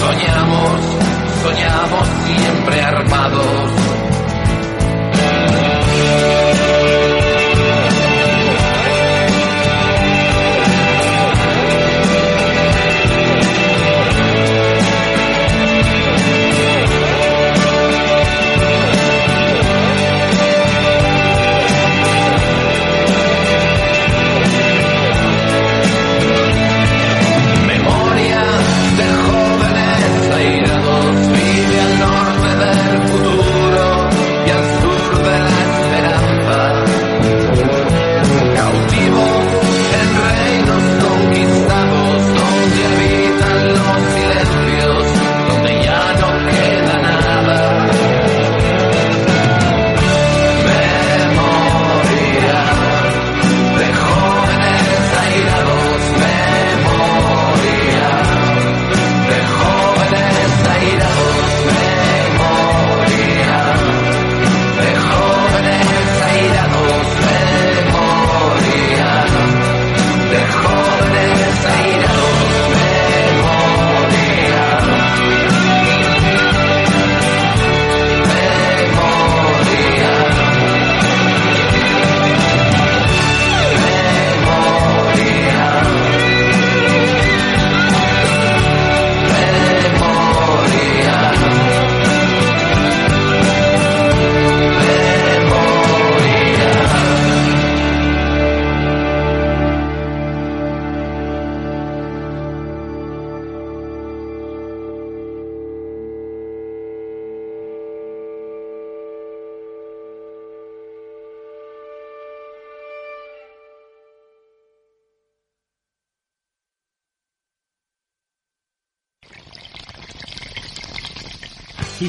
Soñamos, soñamos siempre armados.